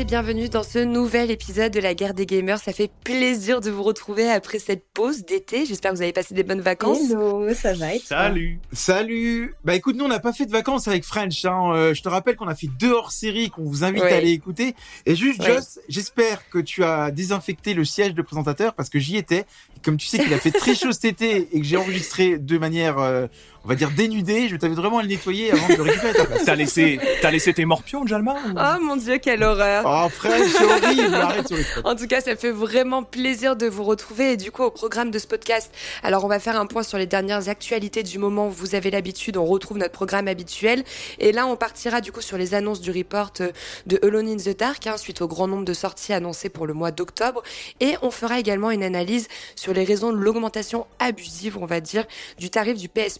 et bienvenue dans ce nouvel épisode de la guerre des gamers. Ça fait plaisir de vous retrouver après cette pause d'été. J'espère que vous avez passé des bonnes vacances. Hello, ça va être Salut. Salut. Bah écoute, nous on n'a pas fait de vacances avec French. Hein. Euh, je te rappelle qu'on a fait deux hors-série qu'on vous invite Ouais. à aller écouter. Et juste, Ouais. Joss, j'espère que tu as désinfecté le siège de présentateur parce que j'y étais. Comme tu sais qu'il a fait très chaud cet été et que j'ai enregistré de manière, euh, on va dire dénudée, je t'avais vraiment à le nettoyer avant de le récupérer à ta place. T'as laissé, t'as laissé tes morpions, Jalma ou- Oh mon dieu, quelle horreur. Oh French, c'est horrible. Arrête sur les trucs. En tout cas, ça fait vraiment plaisir de vous retrouver et du coup au programme de ce podcast. Alors on va faire un point sur les dernières actualités du moment. Vous avez l'habitude, on retrouve notre programme habituel et là on partira du coup sur les annonces du report euh, de Alone in the Dark hein, suite au grand nombre de sorties annoncées pour le mois d'octobre et on fera également une analyse sur les raisons de l'augmentation abusive, on va dire, du tarif du PS.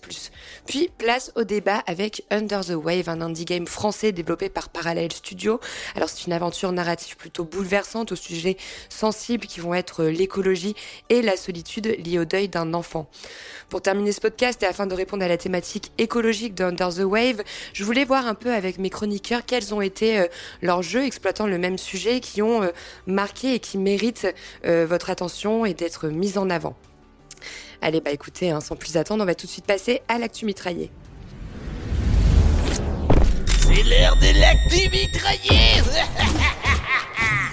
Puis place au débat avec Under the Wave, un indie game français développé par Parallel Studio. Alors c'est une aventure narrative plutôt bouleversante au sujet sensibles qui vont être l'écologie et la solitude liée au deuil d'un enfant. Pour terminer ce podcast et afin de répondre à la thématique écologique de Under the Wave, je voulais voir un peu avec mes chroniqueurs quels ont été euh, leurs jeux exploitant le même sujet qui ont euh, marqué et qui méritent euh, votre attention et d'être mis en avant. Allez, bah écoutez, hein, sans plus attendre, on va tout de suite passer à l'actu mitraillé. C'est l'heure de l'actu mitraillé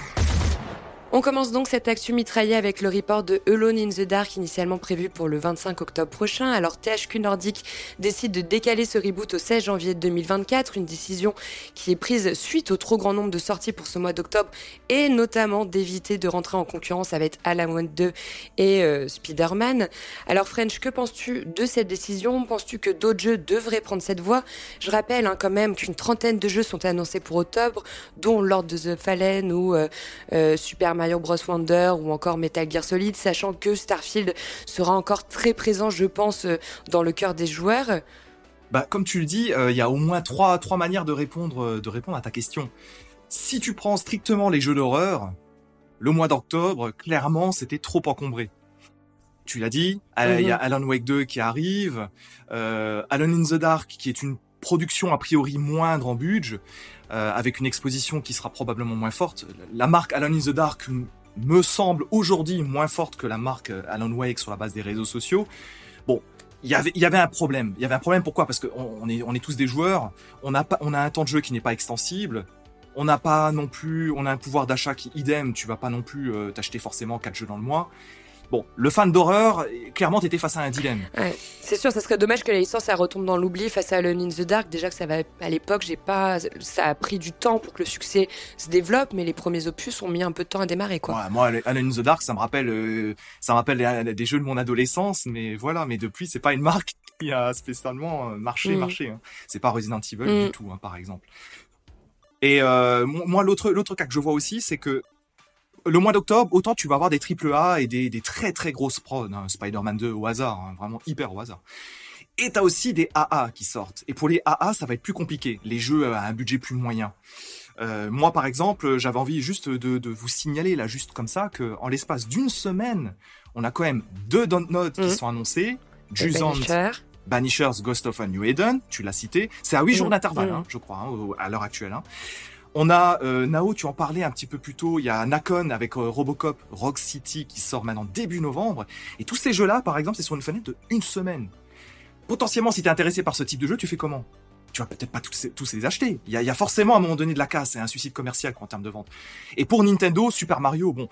On commence donc cette actu mitraillée avec le report de Alone in the Dark initialement prévu pour le 25 octobre prochain. Alors THQ Nordic décide de décaler ce reboot au 16 janvier 2024, une décision qui est prise suite au trop grand nombre de sorties pour ce mois d'octobre et notamment d'éviter de rentrer en concurrence avec Alan Wake 2 et euh, Spider-Man. Alors French, que penses-tu de cette décision? Penses-tu que d'autres jeux devraient prendre cette voie? Je rappelle hein, quand même qu'une trentaine de jeux sont annoncés pour octobre, dont Lord of the Fallen ou euh, euh, Super Mario Bros Wonder ou encore Metal Gear Solid, sachant que Starfield sera encore très présent, je pense, euh, dans le cœur des joueurs. Bah, comme tu le dis, euh, il y a au moins trois, trois manières de répondre, euh, de répondre à ta question. Si tu prends strictement les jeux d'horreur, le mois d'octobre, clairement, c'était trop encombré. Tu l'as dit, il y a Alan Wake 2 qui arrive, euh, Alan in the Dark qui est une production a priori moindre en budget, euh, avec une exposition qui sera probablement moins forte. La marque Alan in the Dark me semble aujourd'hui moins forte que la marque euh, Alan Wake sur la base des réseaux sociaux. Bon, il y avait, un problème. Il y avait un problème pourquoi? Parce qu'on on est, on est tous des joueurs. On a pas, on a un temps de jeu qui n'est pas extensible. On n'a pas non plus, on a un pouvoir d'achat qui idem. Tu vas pas non plus euh, t'acheter forcément quatre jeux dans le mois. Bon, le fan d'horreur, clairement, t'étais face à un dilemme. Ouais. C'est sûr, ça serait dommage que la licence elle retombe dans l'oubli face à Alone in the Dark. Déjà que ça va à l'époque, j'ai pas, ça a pris du temps pour que le succès se développe, mais les premiers opus ont mis un peu de temps à démarrer, quoi. Ouais, moi, Alan in the Dark, ça me rappelle, euh, ça me rappelle des jeux de mon adolescence, mais voilà. Mais depuis, c'est pas une marque qui a spécialement euh, marché, Mm. marché. Hein. C'est pas Resident Evil Mm. du tout, hein, par exemple. Et euh, mo- moi, l'autre, l'autre cas que je vois aussi, c'est que le mois d'octobre, autant tu vas avoir des triple A et des, des très très grosses prods, hein, Spider-Man 2 au hasard, hein, vraiment hyper au hasard. Et t'as aussi des AA qui sortent. Et pour les AA, ça va être plus compliqué. Les jeux à un budget plus moyen. Euh, moi, par exemple, j'avais envie juste de, de vous signaler là, juste comme ça, que en l'espace d'une semaine, on a quand même deux downloads qui Mhm. sont annoncés. Jusant. Banishers, Ghost of a New Eden, tu l'as cité. C'est à huit jours Mhm. d'intervalle, Mhm. hein, je crois, hein, à l'heure actuelle. hein. On a euh, Nao, tu en parlais un petit peu plus tôt. Il y a Nakon avec euh, Robocop, Rock City qui sort maintenant début novembre. Et tous ces jeux-là, par exemple, c'est sur une fenêtre de une semaine. Potentiellement, si t'es intéressé par ce type de jeu, tu fais comment? Tu vas peut-être pas tous, les acheter. Il y, a, forcément à un moment donné de la casse et un suicide commercial quoi, en termes de vente. Et pour Nintendo, Super Mario, bon,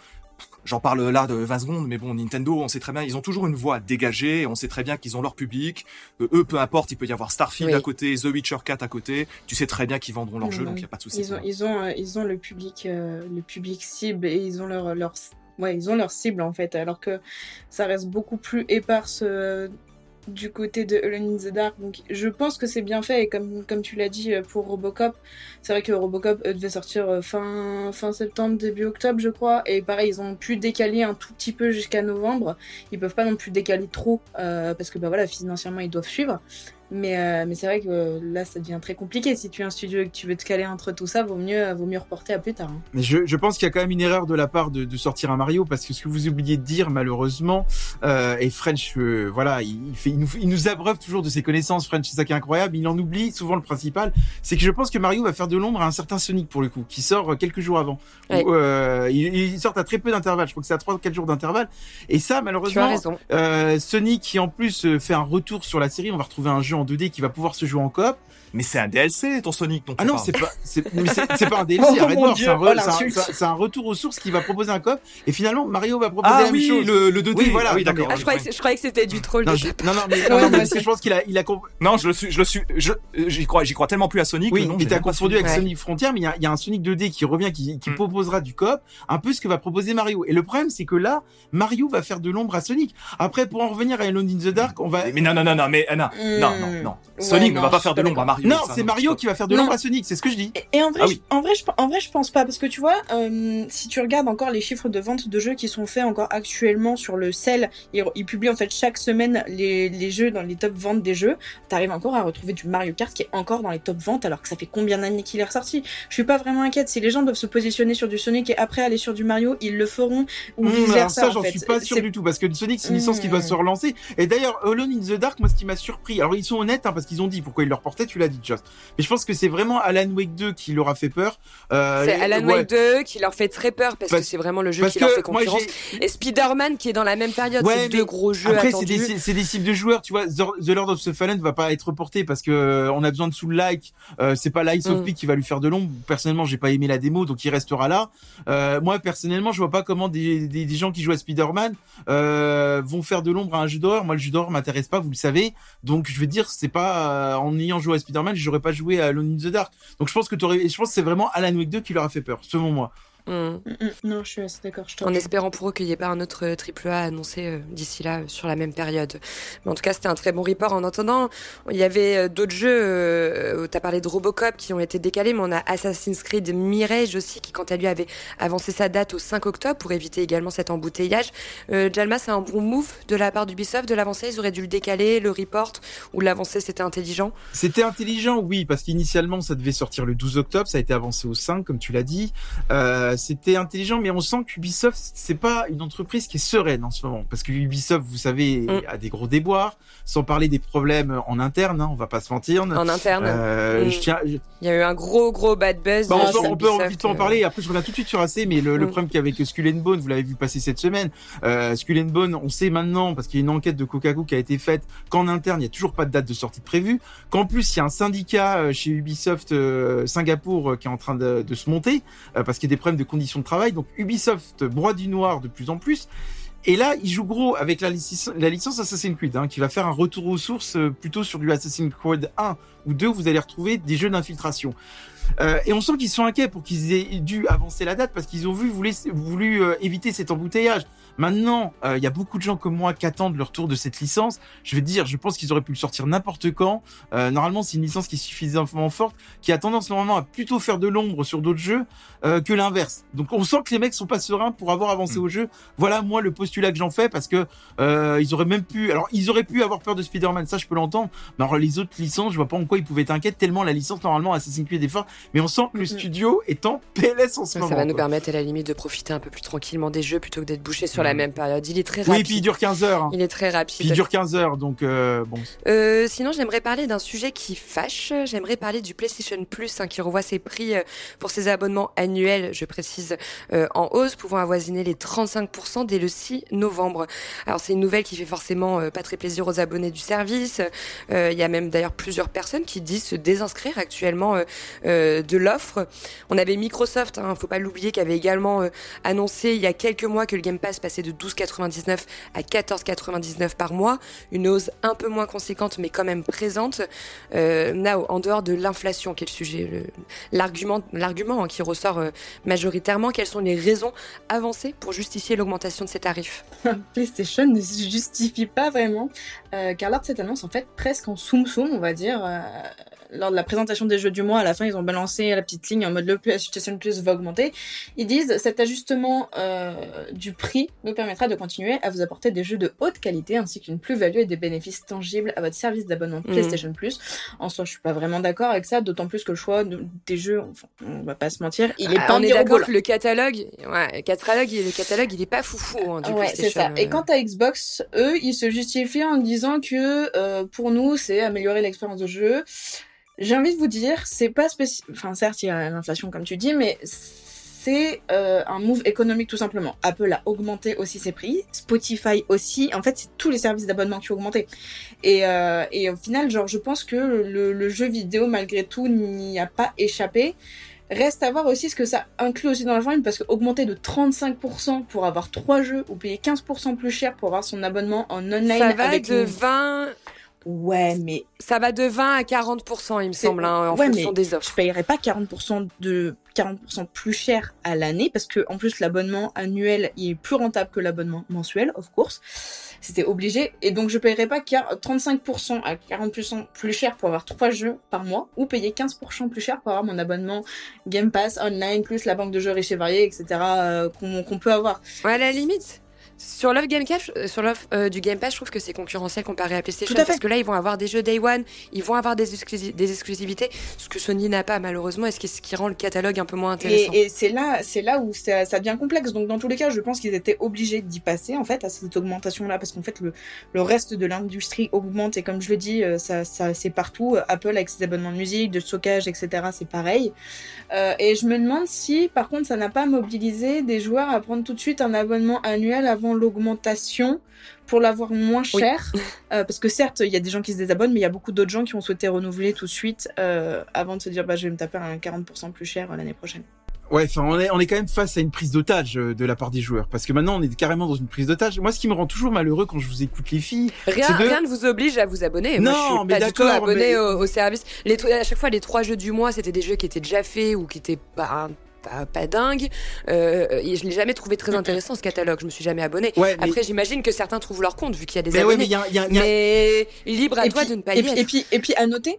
j'en parle là de 20 secondes, mais bon, Nintendo, on sait très bien, ils ont toujours une voix dégagée. On sait très bien qu'ils ont leur public. Euh, eux, peu importe, il peut y avoir Starfield Oui. à côté, The Witcher 4 à côté. Tu sais très bien qu'ils vendront leur jeu, donc il y a pas de souci. Ils ont, ils ont, euh, ils ont le public, euh, le public cible et ils ont leur, leur, ouais, ils ont leur cible en fait, alors que ça reste beaucoup plus éparse du côté de Alone in the Dark. Donc, je pense que c'est bien fait et comme, comme tu l'as dit euh, pour Robocop, c'est vrai que Robocop euh, devait sortir euh, fin, septembre, début octobre, je crois. Et pareil, ils ont pu décaler un tout petit peu jusqu'à novembre. Ils peuvent pas non plus décaler trop parce que bah voilà, financièrement ils doivent suivre. Mais, euh, mais c'est vrai que euh, là, ça devient très compliqué. Si tu es un studio et que tu veux te caler entre tout ça, vaut mieux, vaut mieux reporter à plus tard. hein. Mais je, je pense qu'il y a quand même une erreur de la part de, de sortir un Mario parce que ce que vous oubliez de dire malheureusement euh, et French euh, voilà il, il fait il nous, il nous abreuve toujours de ses connaissances French c'est ça qui est incroyable il en oublie souvent le principal c'est que je pense que Mario va faire de l'ombre à un certain Sonic pour le coup qui sort quelques jours avant Ouais. Où, euh, il, il sort à très peu d'intervalle je crois que c'est à trois ou quatre jours d'intervalle et ça Tu as malheureusement raison. euh, Sonic qui en plus fait un retour sur la série on va retrouver un jeu en 2D qui va pouvoir se jouer en coop Mais c'est un DLC, ton Sonic. dont ah tu non, c'est pas, c'est, mais c'est, c'est pas un DLC, Oh arrête c'est un, re- oh, c'est un- retour aux sources qui va proposer un cop, et finalement, Mario va proposer Ah la même oui, chose. le, le 2D. Oui, voilà, Ah oui, d'accord. Ah, je croyais, que, je croyais que c'était du troll Non, de je, non, non, mais, non, mais je pense qu'il a, il a, comp- Non, je le suis, je le suis, je, j'y crois, j'y crois tellement plus à Sonic. oui, que non, mais j'ai t'as confondu avec Ouais. Sonic Frontier, mais il y a, il y a un Sonic 2D qui revient, qui, qui Hmm. proposera du cop, un peu ce que va proposer Mario. Et le problème, c'est que là, Mario va faire de l'ombre à Sonic. Après, pour en revenir à Alone in the Dark, on va, Mais non, non, non, non, mais non, Hmm. non, non, non. Ouais, Sonic ne va pas faire de l'ombre à. Mario. non, c'est Mario stop. qui va faire de l'ombre à Sonic, c'est ce que je dis. Et, et en vrai, Ah je- en vrai, je, en vrai, je pense pas parce que tu vois, euh, si tu regardes encore les chiffres de vente de jeux qui sont faits encore actuellement sur le sel, ils, ils publient en fait chaque semaine les, les jeux dans les top ventes des jeux. T'arrives encore à retrouver du Mario Kart qui est encore dans les top ventes alors que ça fait combien d'années qu'il est ressorti? Je suis pas vraiment inquiète. Si les gens doivent se positionner sur du Sonic et après aller sur du Mario, ils le feront ou Mmh, vice alors versa. ça, en j'en fait. suis pas sûr du tout, parce que Sonic, c'est une licence qui Mmh. doit se relancer. Et d'ailleurs, Alone in the Dark, moi, ce qui m'a surpris, alors ils sont honnêtes, hein, parce qu'ils ont dit pourquoi ils le reportaient, tu l'as dit, Just. Mais je pense que c'est vraiment Alan Wake 2 qui leur a fait peur. Euh, C'est Alan ouais, Wake 2 qui leur fait très peur parce, Parce- que c'est vraiment le jeu qui leur fait concurrence. Et Spider-Man qui est dans la même période, Ouais, c'est deux gros jeux Après, c'est des, des cibles de joueurs, tu vois. The Lord of the Fallen va pas être reporté parce que euh, on a besoin de sous le like. Euh, c'est pas l'Ice of Mm. P qui va lui faire de l'ombre. Personnellement, j'ai pas aimé la démo, donc il restera là. Euh, moi, personnellement, je vois pas comment des, des, des gens qui jouent à Spider-Man vont faire de l'ombre à un jeu d'horreur. Moi, le jeu d'horreur m'intéresse pas, vous le savez. Donc, je veux dire, c'est pas euh, en ayant joué à Spider-Man, j'aurais pas joué à Alone in the Dark. Donc, je pense que je pense c'est vraiment Alan Wake 2 qui leur a fait peur, selon moi. Mm. Mm, mm, Non, je suis assez d'accord. Je te En espérant pour eux qu'il n'y ait pas un autre triple A annoncé euh, d'ici là euh, sur la même période. Mais en tout cas, c'était un très bon report. En attendant, il y avait euh, d'autres jeux. Euh, tu as parlé de Robocop qui ont été décalés, mais on a Assassin's Creed Mirage aussi qui, quant à lui, avait avancé sa date au 5 octobre pour éviter également cet embouteillage. Euh, Jalma, c'est un bon move de la part d'Ubisoft de l'avancer? Ils auraient dû le décaler, le report ou l'avancer, c'était intelligent? C'était intelligent, oui, parce qu'initialement ça devait sortir le 12 octobre, ça a été avancé au 5, comme tu l'as dit. Euh, c'était intelligent, mais on sent qu'Ubisoft c'est pas une entreprise qui est sereine en ce moment, parce que Ubisoft, vous savez, Mm. a des gros déboires, sans parler des problèmes en interne, hein, on va pas se mentir. En interne, Euh, Mm. je tiens, je- il y a eu un gros, gros bad buzz. bah, on, on peut vite en euh, parler. Après, je reviens tout de suite sur AC, mais le, le Mm. problème qu'il y a avec Skull and Bone, vous l'avez vu passer cette semaine. Euh, Skull and Bone, on sait maintenant, parce qu'il y a une enquête de Coca-Cola qui a été faite, qu'en interne, il y a toujours pas de date de sortie prévue. Qu'en plus, il y a un syndicat euh, chez Ubisoft euh, Singapour qui est en train de, de se monter, parce qu'il y a des problèmes de conditions de travail. Donc Ubisoft broie du noir de plus en plus. Et là, il joue gros avec la, licence, Assassin's Creed, hein, qui va faire un retour aux sources euh, plutôt sur du Assassin's Creed 1 ou 2, où vous allez retrouver des jeux d'infiltration. Euh, et on sent qu'ils sont inquiets pour qu'ils aient dû avancer la date parce qu'ils ont vu, voulu, voulu euh, éviter cet embouteillage. Maintenant, euh, il y a beaucoup de gens comme moi qui attendent le retour de cette licence. Je vais te dire, je pense qu'ils auraient pu le sortir n'importe quand. Euh, normalement, c'est une licence qui est suffisamment forte, qui a tendance normalement à plutôt faire de l'ombre sur d'autres jeux euh, que l'inverse. Donc, on sent que les mecs sont pas sereins pour avoir avancé Mm. au jeu. Voilà, moi, le postulat que j'en fais parce que euh, ils auraient même pu. Alors, ils auraient pu avoir peur de Spider-Man, ça, je peux l'entendre. Mais alors, les autres licences, je vois pas en quoi ils pouvaient être inquiets tellement la licence normalement Assassin's Creed est fort. Mais on sent que le studio est en PLS en ce Ça moment. va nous quoi. permettre à la limite de profiter un peu plus tranquillement des jeux plutôt que d'être bouché sur la Mhm. même période. Il est très Oui, rapide. puis il dure 15 heures. hein. Il est très Puis il rapide. dure 15 heures, donc euh, bon. Euh, sinon, j'aimerais parler d'un sujet qui fâche. J'aimerais parler du PlayStation Plus hein, qui revoit ses prix euh, pour ses abonnements annuels, je précise, euh, en hausse, pouvant avoisiner les 35% dès le 6 novembre. Alors, c'est une nouvelle qui fait forcément euh, pas très plaisir aux abonnés du service. Euh, Il y a même d'ailleurs plusieurs personnes qui disent se désinscrire actuellement euh, euh, de l'offre. On avait Microsoft, hein, faut pas l'oublier, qui avait également euh, annoncé il y a quelques mois que le Game Pass passait de 12,99 à 14,99 par mois une hausse un peu moins conséquente, mais quand même présente. Euh, là, en dehors de l'inflation, quel sujet le- L'argument, l'argument hein, qui ressort euh, majoritairement, quelles sont les raisons avancées pour justifier l'augmentation de ces tarifs? PlayStation ne se justifie pas vraiment, euh, car lors de cette annonce, en fait, presque en soum soum, on va dire, euh, lors de la présentation des jeux du mois, à la fin, ils ont balancé la petite ligne en mode le PlayStation Plus va augmenter. Ils disent cet ajustement euh, du prix nous permettra de continuer à vous apporter des jeux de haute qualité ainsi qu'une plus-value et des bénéfices tangibles à votre service d'abonnement Mhm. PlayStation Plus. En soi, je suis pas vraiment d'accord avec ça, d'autant plus que le choix de- des jeux, enfin, on va pas se mentir, il est Ah, pas on est d'accord le catalogue, ouais, le catalogue, le catalogue, il est pas foufou hein, du Ouais, c'est PlayStation. ça. Et euh. quant à Xbox, eux, ils se justifient en disant que euh, pour nous, c'est améliorer l'expérience de jeu. J'ai envie de vous dire, c'est pas spécial. Enfin, certes, il y a l'inflation comme tu dis, mais c'est euh, un move économique tout simplement. Apple a augmenté aussi ses prix, Spotify aussi. En fait, c'est tous les services d'abonnement qui ont augmenté. Et, euh, et au final, genre, je pense que le, le jeu vidéo, malgré tout, n'y a pas échappé. Reste à voir aussi ce que ça inclut aussi dans la formule, parce que augmenter de 35% pour avoir trois jeux ou payer 15% plus cher pour avoir son abonnement en online ça va avec de une- 20, Ouais, mais ça va de 20 à 40 il me semble, hein, en ouais, fonction mais des je offres. payerais pas 40% de 40% plus cher à l'année parce que en plus l'abonnement annuel il est plus rentable que l'abonnement mensuel of course c'était obligé et donc je payerais pas quar- 35% à 40% plus cher pour avoir trois jeux par mois ou payer 15% plus cher pour avoir mon abonnement Game Pass online plus la banque de jeux riches et variés etc euh, qu'on qu'on peut avoir Ouais, à la limite. Sur l'offre Game Pass, euh, sur euh, du Game Pass, je trouve que c'est concurrentiel comparé à PlayStation Tout à fait. parce que là, ils vont avoir des jeux Day One, ils vont avoir des, exclusi- des exclusivités, ce que Sony n'a pas malheureusement, et ce qui, ce qui rend le catalogue un peu moins intéressant. Et, et c'est là, c'est là où ça, ça devient complexe. Donc dans tous les cas, je pense qu'ils étaient obligés d'y passer en fait à cette augmentation-là, parce qu'en fait le, le reste de l'industrie augmente et comme je le dis, euh, ça, ça c'est partout. Apple avec ses abonnements de musique, de stockage, etc. C'est pareil. Euh, et je me demande si, par contre, ça n'a pas mobilisé des joueurs à prendre tout de suite un abonnement annuel avant l'augmentation pour l'avoir moins Oui. cher. Euh, parce que certes, il y a des gens qui se désabonnent, mais il y a beaucoup d'autres gens qui ont souhaité renouveler tout de suite euh, avant de se dire, bah, je vais me taper un 40% plus cher euh, l'année prochaine. Ouais, enfin, on est, on est quand même face à une prise d'otage de la part des joueurs. Parce que maintenant, on est carrément dans une prise d'otage. Moi, ce qui me rend toujours malheureux quand je vous écoute les filles, Rien, de- rien ne vous oblige à vous abonner. Moi, Non, je suis mais pas du tout d'accord, abonné mais- au, au service. Les, à chaque fois, les trois jeux du mois, c'était des jeux qui étaient déjà faits ou qui étaient pas, pas, pas dingues. Euh, et je l'ai jamais trouvé très intéressant ce catalogue. Je me suis jamais abonné. ouais, mais, Après, j'imagine que certains trouvent leur compte vu qu'il y a des mais ouais, mais abonnés. il y a, il y a- il y a- Mais libre à Et toi puis- de ne pas et y puis, être. et puis, et puis, à noter,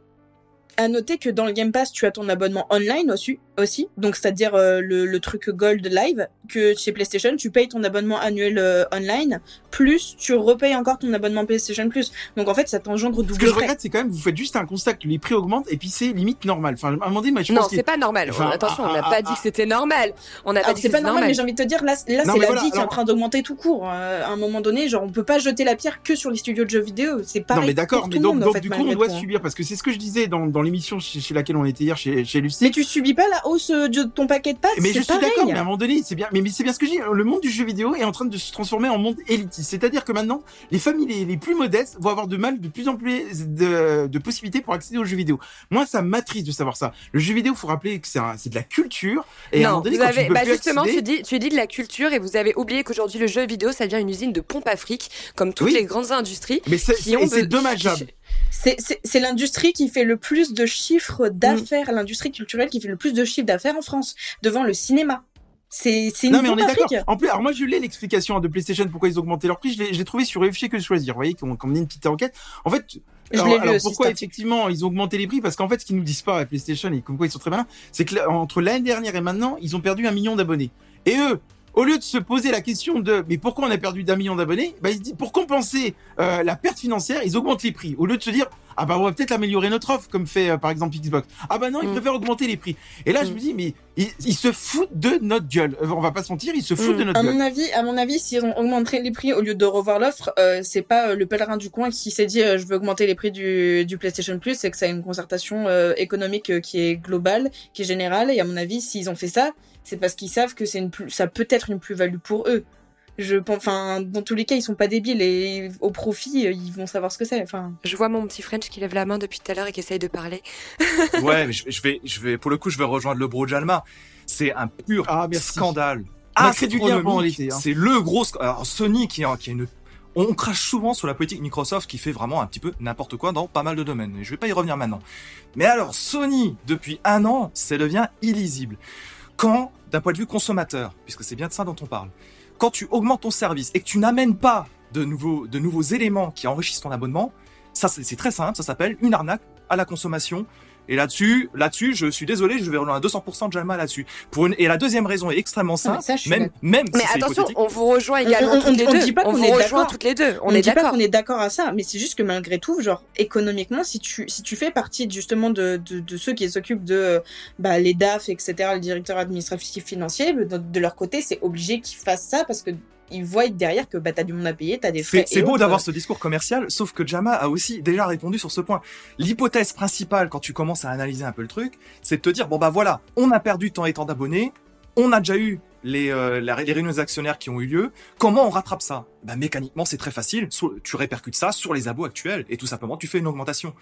à noter que dans le Game Pass, tu as ton abonnement online aussi, aussi. Donc, c'est-à-dire euh, le, le truc Gold Live, que chez PlayStation, tu payes ton abonnement annuel euh, online, plus tu repayes encore ton abonnement PlayStation Plus. Donc, en fait, ça t'engendre ce que double je regrette, c'est quand même, vous faites juste un constat que les prix augmentent et puis c'est limite normal. Enfin, à un moment donné, moi, je Non, pense que c'est pas normal. Enfin, Attention, on n'a ah, pas ah, dit que c'était normal. On n'a pas dit c'est que pas c'était normal, normal. mais j'ai envie de te dire, là, là Non, c'est la voilà, vie qui est en train d'augmenter tout court. Euh, à un moment donné, genre, on peut pas jeter la pierre que sur les studios de jeux vidéo. C'est pareil. non, mais d'accord, pour mais tout le donc, monde, en donc fait, du coup, on doit hein. subir parce que c'est ce que je disais dans, dans l'émission chez, chez laquelle on était hier chez, chez Lucie. Mais tu subis pas la hausse euh, de ton paquet de pâtes. Mais je suis d'accord, mais à un moment donné, c'est bien, mais, mais c'est bien ce que je dis. Le monde du jeu vidéo est en train de se transformer en monde élitiste. C'est-à-dire que maintenant, les familles les, les plus modestes vont avoir de mal, de plus en plus de, de possibilités pour accéder aux jeux vidéo. Moi, ça m'attriste de savoir ça. Le jeu vidéo, faut rappeler que c'est de la culture. Et à un non, moment donné, vous quand tu avez, peux bah plus justement, accéder- tu dis, tu dis de la culture et vous avez oublié qu'aujourd'hui le jeu vidéo, ça devient une usine de pompe à fric, comme toutes Oui. les grandes industries. mais c'est dommageable. qui- C'est- l'industrie qui fait le plus de chiffres d'affaires, l'industrie culturelle qui fait le plus de chiffres d'affaires en France, devant le cinéma. C'est une Non mais on est d'accord. En plus, alors moi je l'ai l'explication de PlayStation pourquoi ils ont augmenté leur prix. Je l'ai trouvé sur UFC que choisir. Vous voyez qu'on menait une petite enquête. En fait, Je alors, alors, pourquoi effectivement ils ont augmenté les prix? Parce qu'en fait, ce qu'ils nous disent pas à PlayStation et comme quoi ils sont très malins, c'est que entre l'année dernière et maintenant, ils ont perdu un million d'abonnés. Et eux, au lieu de se poser la question de mais pourquoi on a perdu d'un million d'abonnés, bah ils se disent pour compenser euh, la perte financière, ils augmentent les prix. Au lieu de se dire ah bah on va peut-être améliorer notre offre comme fait euh, par exemple Xbox. Ah bah non, ils Mm. préfèrent augmenter les prix. Et là je Mm. me dis mais ils, ils se foutent de notre gueule. Euh, On va pas se mentir, ils se foutent Mm. de notre À gueule. mon avis, à mon avis, s'ils ont augmenté les prix au lieu de revoir l'offre, euh, c'est pas euh, le pèlerin du coin qui s'est dit euh, je veux augmenter les prix du, du PlayStation Plus, c'est que ça a une concertation euh, économique euh, qui est globale, qui est générale. Et à mon avis, s'ils ont fait ça, c'est parce qu'ils savent que c'est une plus, ça peut être une plus-value pour eux. Je pense, enfin, dans tous les cas, ils sont pas débiles et au profit, euh, ils vont savoir ce que c'est. Enfin, Je vois mon petit French qui lève la main depuis tout à l'heure et qui essaye de parler. Ouais, mais je, je vais, je vais, pour le coup, je vais rejoindre le bro Jalma. C'est un pur Ah, merci. scandale. On a créé du lien hein. C'est le gros. Alors Sony qui, qui a une. On crache souvent sur la politique Microsoft qui fait vraiment un petit peu n'importe quoi dans pas mal de domaines. Et je vais pas y revenir maintenant. Mais alors Sony, depuis un an, ça devient illisible. Quand, d'un point de vue consommateur, puisque c'est bien de ça dont on parle, quand tu augmentes ton service et que tu n'amènes pas de nouveaux, éléments qui enrichissent ton abonnement, ça c'est très simple, ça s'appelle une arnaque à la consommation Et là-dessus, là-dessus, je suis désolé, je vais rejoindre à 200% Jalma là-dessus. Pour une... Et la deuxième raison est extrêmement simple. mais ça, je même, même Mais si attention, on vous rejoint également on- toutes les on deux. dit pas on qu'on vous est rejoint d'accord. toutes les deux. On, est ne dit pas qu'on est d'accord à ça, mais c'est juste que malgré tout, genre économiquement, si tu si tu fais partie justement de, de, de ceux qui s'occupent de bah, les DAF, etc., les directeurs administratifs financiers, de, de leur côté, c'est obligé qu'ils fassent ça parce que ils voient derrière que bah t'as du monde à payer, t'as des frais. C'est beau d'avoir ce discours commercial, sauf que Jama a aussi déjà répondu sur ce point. L'hypothèse principale, quand tu commences à analyser un peu le truc, c'est de te dire bon bah voilà, on a perdu tant et tant d'abonnés, on a déjà eu les, euh, la- les réunions actionnaires qui ont eu lieu. Comment on rattrape ça? Bah mécaniquement, c'est très facile. Tu répercutes ça sur les abos actuels et tout simplement tu fais une augmentation.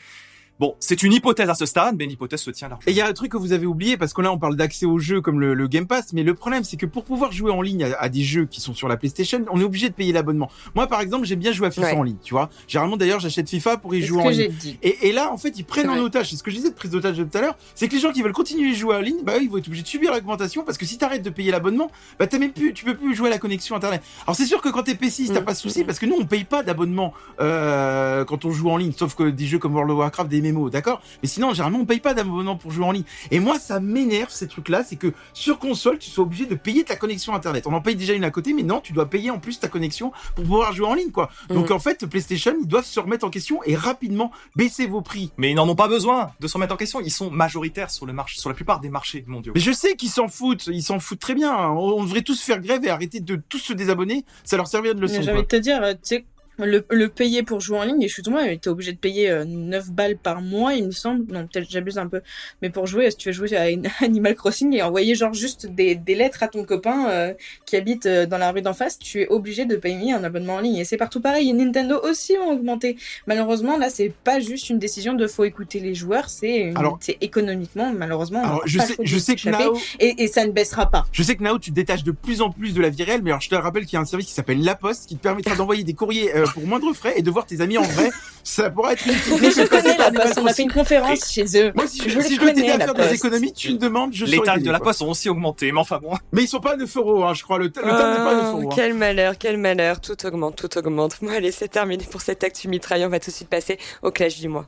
Bon, c'est une hypothèse à ce stade, mais l'hypothèse se tient largement. Et il y a un truc que vous avez oublié parce que là on parle d'accès aux jeux comme le, le Game Pass, mais le problème c'est que pour pouvoir jouer en ligne à, à des jeux qui sont sur la PlayStation, on est obligé de payer l'abonnement. Moi par exemple j'aime bien jouer à FIFA Ouais. en ligne, tu vois. Généralement d'ailleurs j'achète FIFA pour y C'est ce jouer en que ligne. j'ai dit. Et, et là, en fait, ils prennent en otage. C'est ce que je disais de prise d'otage de tout à l'heure. C'est que les gens qui veulent continuer à jouer en ligne, bah, eux, ils vont être obligés de subir l'augmentation parce que si t'arrêtes de payer l'abonnement, bah, t'as même plus, tu peux plus jouer à la connexion internet. Alors, c'est sûr que quand t'es PC, t'as Mm. pas de souci parce que nous, on paye pas d'abonnement, euh, quand on joue en ligne, sauf que des jeux comme World of Warcraft, des MMO, d'accord? Mais sinon, généralement, on paye pas d'abonnement pour jouer en ligne. Et moi, ça m'énerve, ces trucs-là. C'est que sur console, tu sois obligé de payer ta connexion internet. On en paye déjà une à côté, mais non, tu dois payer en plus ta connexion pour pouvoir jouer en ligne, quoi. Donc, en fait, PlayStation, ils doivent se remettre en question et rapidement baisser vos prix. Mais ils n'en ont pas besoin de se remettre en question. Ils sont majoritaires sur le marché, sur la plupart des marchés mondiaux. Mais je sais qu'ils s'en foutent, ils s'en foutent très bien. On devrait tous faire grève et arrêter de tous se désabonner. Ça leur servirait de leçon. J'ai envie de te dire, tu sais, le, le payer pour jouer en ligne, excuse-moi, mais t'es obligé de payer euh, 9 balles par mois, il me semble. Non, peut-être j'abuse un peu. Mais pour jouer, si tu veux jouer à une- Animal Crossing et envoyer genre juste des, des lettres à ton copain euh, qui habite euh, dans la rue d'en face, tu es obligé de payer un abonnement en ligne. Et c'est partout pareil. Et Nintendo aussi ont augmenté. Malheureusement, là, c'est pas juste une décision de faut écouter les joueurs, c'est c'est économiquement, malheureusement. Alors, je sais, je sais que. Nao, Et, et ça ne baissera pas. je sais que Nao, tu te détaches de plus en plus de la vie réelle, mais alors je te rappelle qu'il y a un service qui s'appelle La Poste qui te permettra d'envoyer des courriers euh, pour moindre frais et de voir tes amis en vrai. Ça pourra être une Mais je connais la poste, on a fait une conférence chez eux. Moi, si je, Je si les je dois t'aider connais, à faire des économies, tu me demandes, je Les tarifs de la poste ont aussi augmenté, mais enfin bon. Mais ils sont pas à 9 euros, hein, je crois. Le, le tarif n'est pas à 9 euros. Quel malheur, quel malheur. Tout augmente, tout augmente. Bon, allez, c'est terminé pour cette actu mitraille. On va tout de suite passer au clash du mois.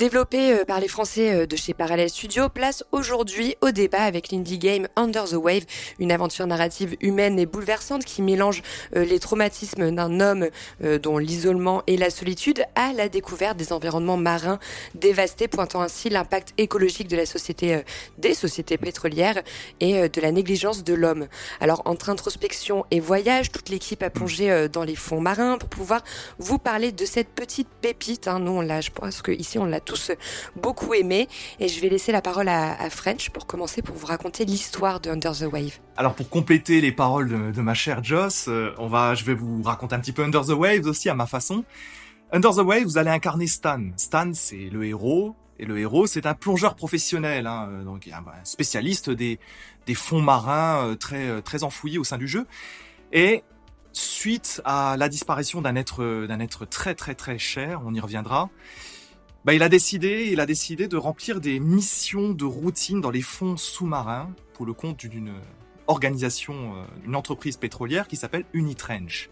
Développé euh, par les Français euh, de chez Parallel Studio, place aujourd'hui au débat avec l'indie game Under the Wave, une aventure narrative humaine et bouleversante qui mélange euh, les traumatismes d'un homme dont l'isolement et la solitude à la découverte des environnements marins dévastés, pointant ainsi l'impact écologique de la société, des sociétés pétrolières et de la négligence de l'homme. Alors entre introspection et voyage, toute l'équipe a plongé dans les fonds marins pour pouvoir vous parler de cette petite pépite. hein. Nous, on l'a, je pense que ici on l'a tous beaucoup aimé. Et je vais laisser la parole à, French pour commencer pour vous raconter l'histoire de Under the Wave. Alors pour compléter les paroles de, ma chère Joss, euh, on va, je vais vous raconter un petit peu Under the Waves aussi à ma façon. Under the Wave, vous allez incarner Stan. Stan, c'est le héros. Et le héros, c'est un plongeur professionnel, hein, euh, donc un spécialiste des, des fonds marins euh, très, très enfouis au sein du jeu. Et suite à la disparition d'un être, d'un être très très très cher, on y reviendra, bah, il a décidé, il a décidé de remplir des missions de routine dans les fonds sous-marins pour le compte d'une organisation, euh, une entreprise pétrolière qui s'appelle Unitrench.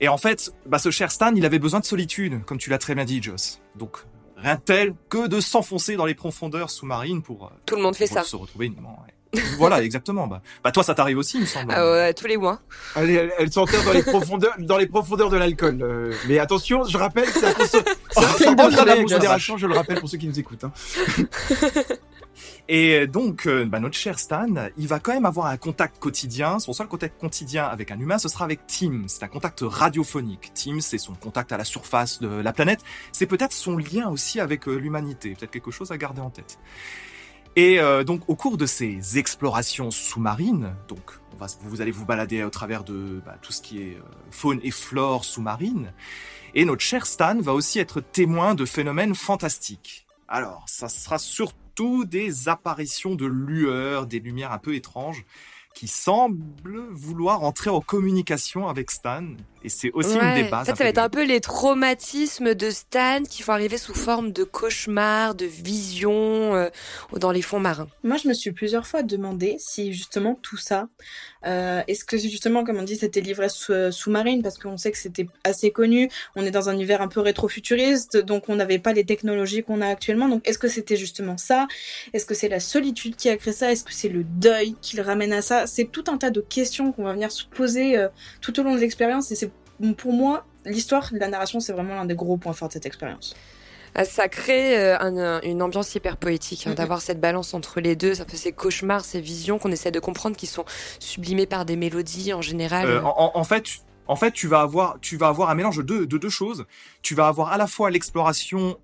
Et en fait, bah, ce cher Stan, il avait besoin de solitude, comme tu l'as très bien dit, Joss. Donc, rien de tel que de s'enfoncer dans les profondeurs sous-marines pour, euh, Tout le monde fait ça. se retrouver ouais. Voilà, exactement. Bah, bah, toi, ça t'arrive aussi, il me semble. Ah ouais, tous les mois. Elle, elle, elle s'enterre dans les profondeurs, dans les profondeurs de l'alcool. euh, mais attention, je rappelle, c'est de Joss. modération, je le rappelle pour ceux qui nous écoutent. Hein. Et donc, euh, bah, notre cher Stan, il va quand même avoir un contact quotidien. Son seul contact quotidien avec un humain, ce sera avec Tim. C'est un contact radiophonique. Tim, c'est son contact à la surface de la planète. C'est peut-être son lien aussi avec euh, l'humanité. Peut-être quelque chose à garder en tête. Et euh, donc, au cours de ces explorations sous-marines, donc vous allez vous balader au travers de bah, tout ce qui est euh, faune et flore sous-marine. Et notre cher Stan va aussi être témoin de phénomènes fantastiques. Alors, ça sera surtout des apparitions de lueurs, des lumières un peu étranges, qui semblent vouloir entrer en communication avec Stan. Et c'est aussi Ouais. une des bases. En fait, ça va être un peu les traumatismes de Stan qui vont arriver sous forme de cauchemars, de visions euh, dans les fonds marins. Moi, je me suis plusieurs fois demandé si justement tout ça, euh, est-ce que justement, comme on dit, c'était l'ivresse euh, sous-marine, parce qu'on sait que c'était assez connu, on est dans un univers un peu rétro-futuriste, donc on n'avait pas les technologies qu'on a actuellement, donc est-ce que c'était justement ça? Est-ce que c'est la solitude qui a créé ça? Est-ce que c'est le deuil qui le ramène à ça? C'est tout un tas de questions qu'on va venir se poser euh, tout au long de l'expérience, et c'est pour moi, l'histoire, la narration, c'est vraiment l'un des gros points forts de cette expérience. Ah, Ça crée euh, un- une ambiance hyper poétique, hein, Mhm. d'avoir cette balance entre les deux, ça fait ces cauchemars, ces visions qu'on essaie de comprendre, qui sont sublimées par des mélodies en général. Euh, en, fait, en fait, tu vas avoir, tu vas avoir un mélange de deux choses. Tu vas avoir à la fois l'exploration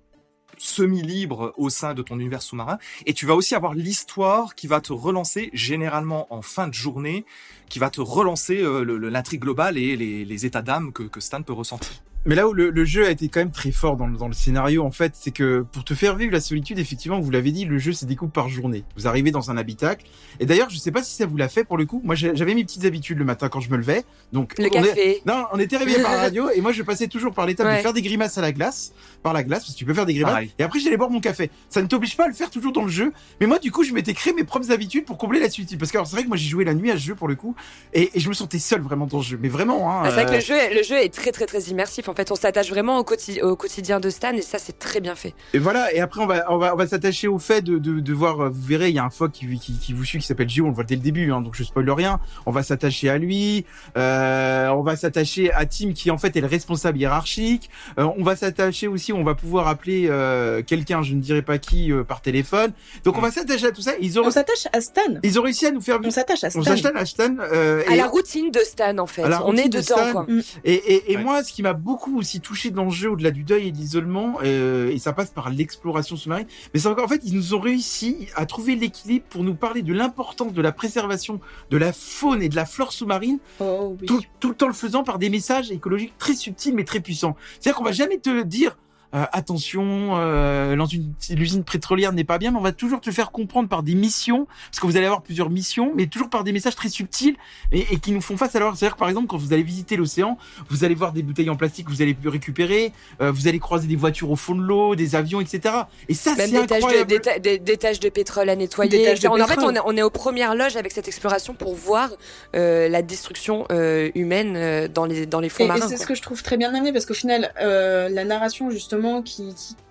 semi-libre au sein de ton univers sous-marin, et tu vas aussi avoir l'histoire qui va te relancer, généralement en fin de journée, qui va te relancer euh, l'intrigue globale et les, états d'âme que Stan peut ressentir. Mais là où le, le jeu a été quand même très fort dans le, dans le scénario, en fait, c'est que pour te faire vivre la solitude, effectivement, vous l'avez dit, le jeu se découpe par journée. Vous arrivez dans un habitacle. Et d'ailleurs, je sais pas si ça vous l'a fait pour le coup. Moi, j'avais mes petites habitudes le matin quand je me levais. Donc, le on est- café. Non, on était réveillés par la radio et moi je passais toujours par l'étape Ouais. de faire des grimaces à la glace, par la glace, parce que tu peux faire des grimaces. Pareil. Et après j'allais boire mon café. Ça ne t'oblige pas à le faire toujours dans le jeu, mais moi du coup je m'étais créé mes propres habitudes pour combler la solitude. Parce que alors, c'est vrai que moi j'ai joué la nuit à ce jeu pour le coup, et, et je me sentais seul vraiment dans ce jeu. Mais vraiment, hein. Ah, c'est vrai que euh, le jeu, le jeu est très très très immersif. En fait, on s'attache vraiment au, quotidi- au quotidien de Stan et ça, c'est très bien fait. Et voilà, et après on va on va on va s'attacher au fait de, de, de voir, vous verrez, il y a un phoque qui, qui, qui vous suit qui s'appelle Gio, on le voit dès le début, hein, donc je spoil rien. On va s'attacher à lui, euh, on va s'attacher à Tim qui en fait est le responsable hiérarchique. Euh, on va s'attacher aussi, on va pouvoir appeler euh, quelqu'un, je ne dirai pas qui, euh, par téléphone. Donc on va s'attacher à tout ça. Ils ont On s'attache à Stan. ils ont réussi à nous faire On s'attache à on Stan. s'attache à Stan. euh, À la routine de Stan, en fait. On est de dedans, Stan. quoi. Et, et, et Ouais. moi, ce qui m'a beaucoup aussi touché dans le jeu, au-delà du deuil et de l'isolement, euh, et ça passe par l'exploration sous-marine, mais c'est encore, en fait, ils nous ont réussi à trouver l'équilibre pour nous parler de l'importance de la préservation de la faune et de la flore sous-marine, Oh oui. tout, tout le temps le faisant par des messages écologiques très subtils mais très puissants. C'est-à-dire qu'on va jamais te dire, euh, attention, euh, dans une l'usine pétrolière n'est pas bien, mais on va toujours te faire comprendre par des missions, parce que vous allez avoir plusieurs missions, mais toujours par des messages très subtils et, et qui nous font face. Alors, c'est-à-dire que, par exemple, quand vous allez visiter l'océan, vous allez voir des bouteilles en plastique que vous allez récupérer, euh, vous allez croiser des voitures au fond de l'eau, des avions, etc. Et ça, c'est des taches, de, incroyable. des, ta- des- des taches de pétrole à nettoyer. Des taches de en, en fait, pétrole. on est, on est aux premières loges avec cette exploration pour voir euh, la destruction euh, humaine euh, dans les dans les fonds Et, et marins. c'est ce que je trouve très bien amené parce qu'au final, euh, la narration justement,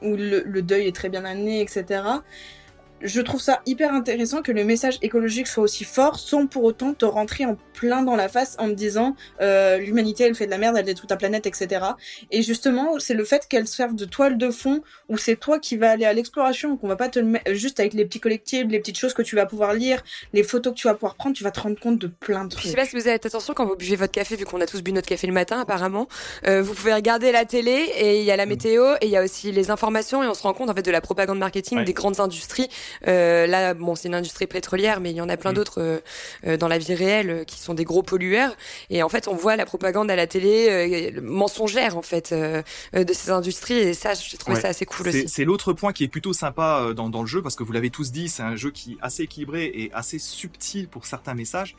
où le deuil est très bien amené, etc. Je trouve ça hyper intéressant que le message écologique soit aussi fort sans pour autant te rentrer en plein dans la face en me disant euh, l'humanité elle fait de la merde, elle détruit ta planète, etc. Et justement, c'est le fait qu'elle serve de toile de fond où c'est toi qui vas aller à l'exploration, qu'on va pas te le mettre juste avec les petits collectibles, les petites choses que tu vas pouvoir lire, les photos que tu vas pouvoir prendre, tu vas te rendre compte de plein de Je trucs. sais pas si vous avez attention quand vous buvez votre café, vu qu'on a tous bu notre café le matin apparemment. Euh, vous pouvez regarder la télé et il y a la météo et il y a aussi les informations et on se rend compte en fait de la propagande marketing Ouais. des grandes industries. Euh, là, bon, c'est une industrie pétrolière, mais il y en a plein Mm. d'autres euh, euh, dans la vie réelle qui sont des gros pollueurs. Et en fait, on voit la propagande à la télé euh, mensongère en fait de ces industries et ça, j'ai trouvé Ouais. ça assez cool aussi. C'est l'autre point qui est plutôt sympa dans, dans le jeu parce que vous l'avez tous dit, c'est un jeu qui est assez équilibré et assez subtil pour certains messages.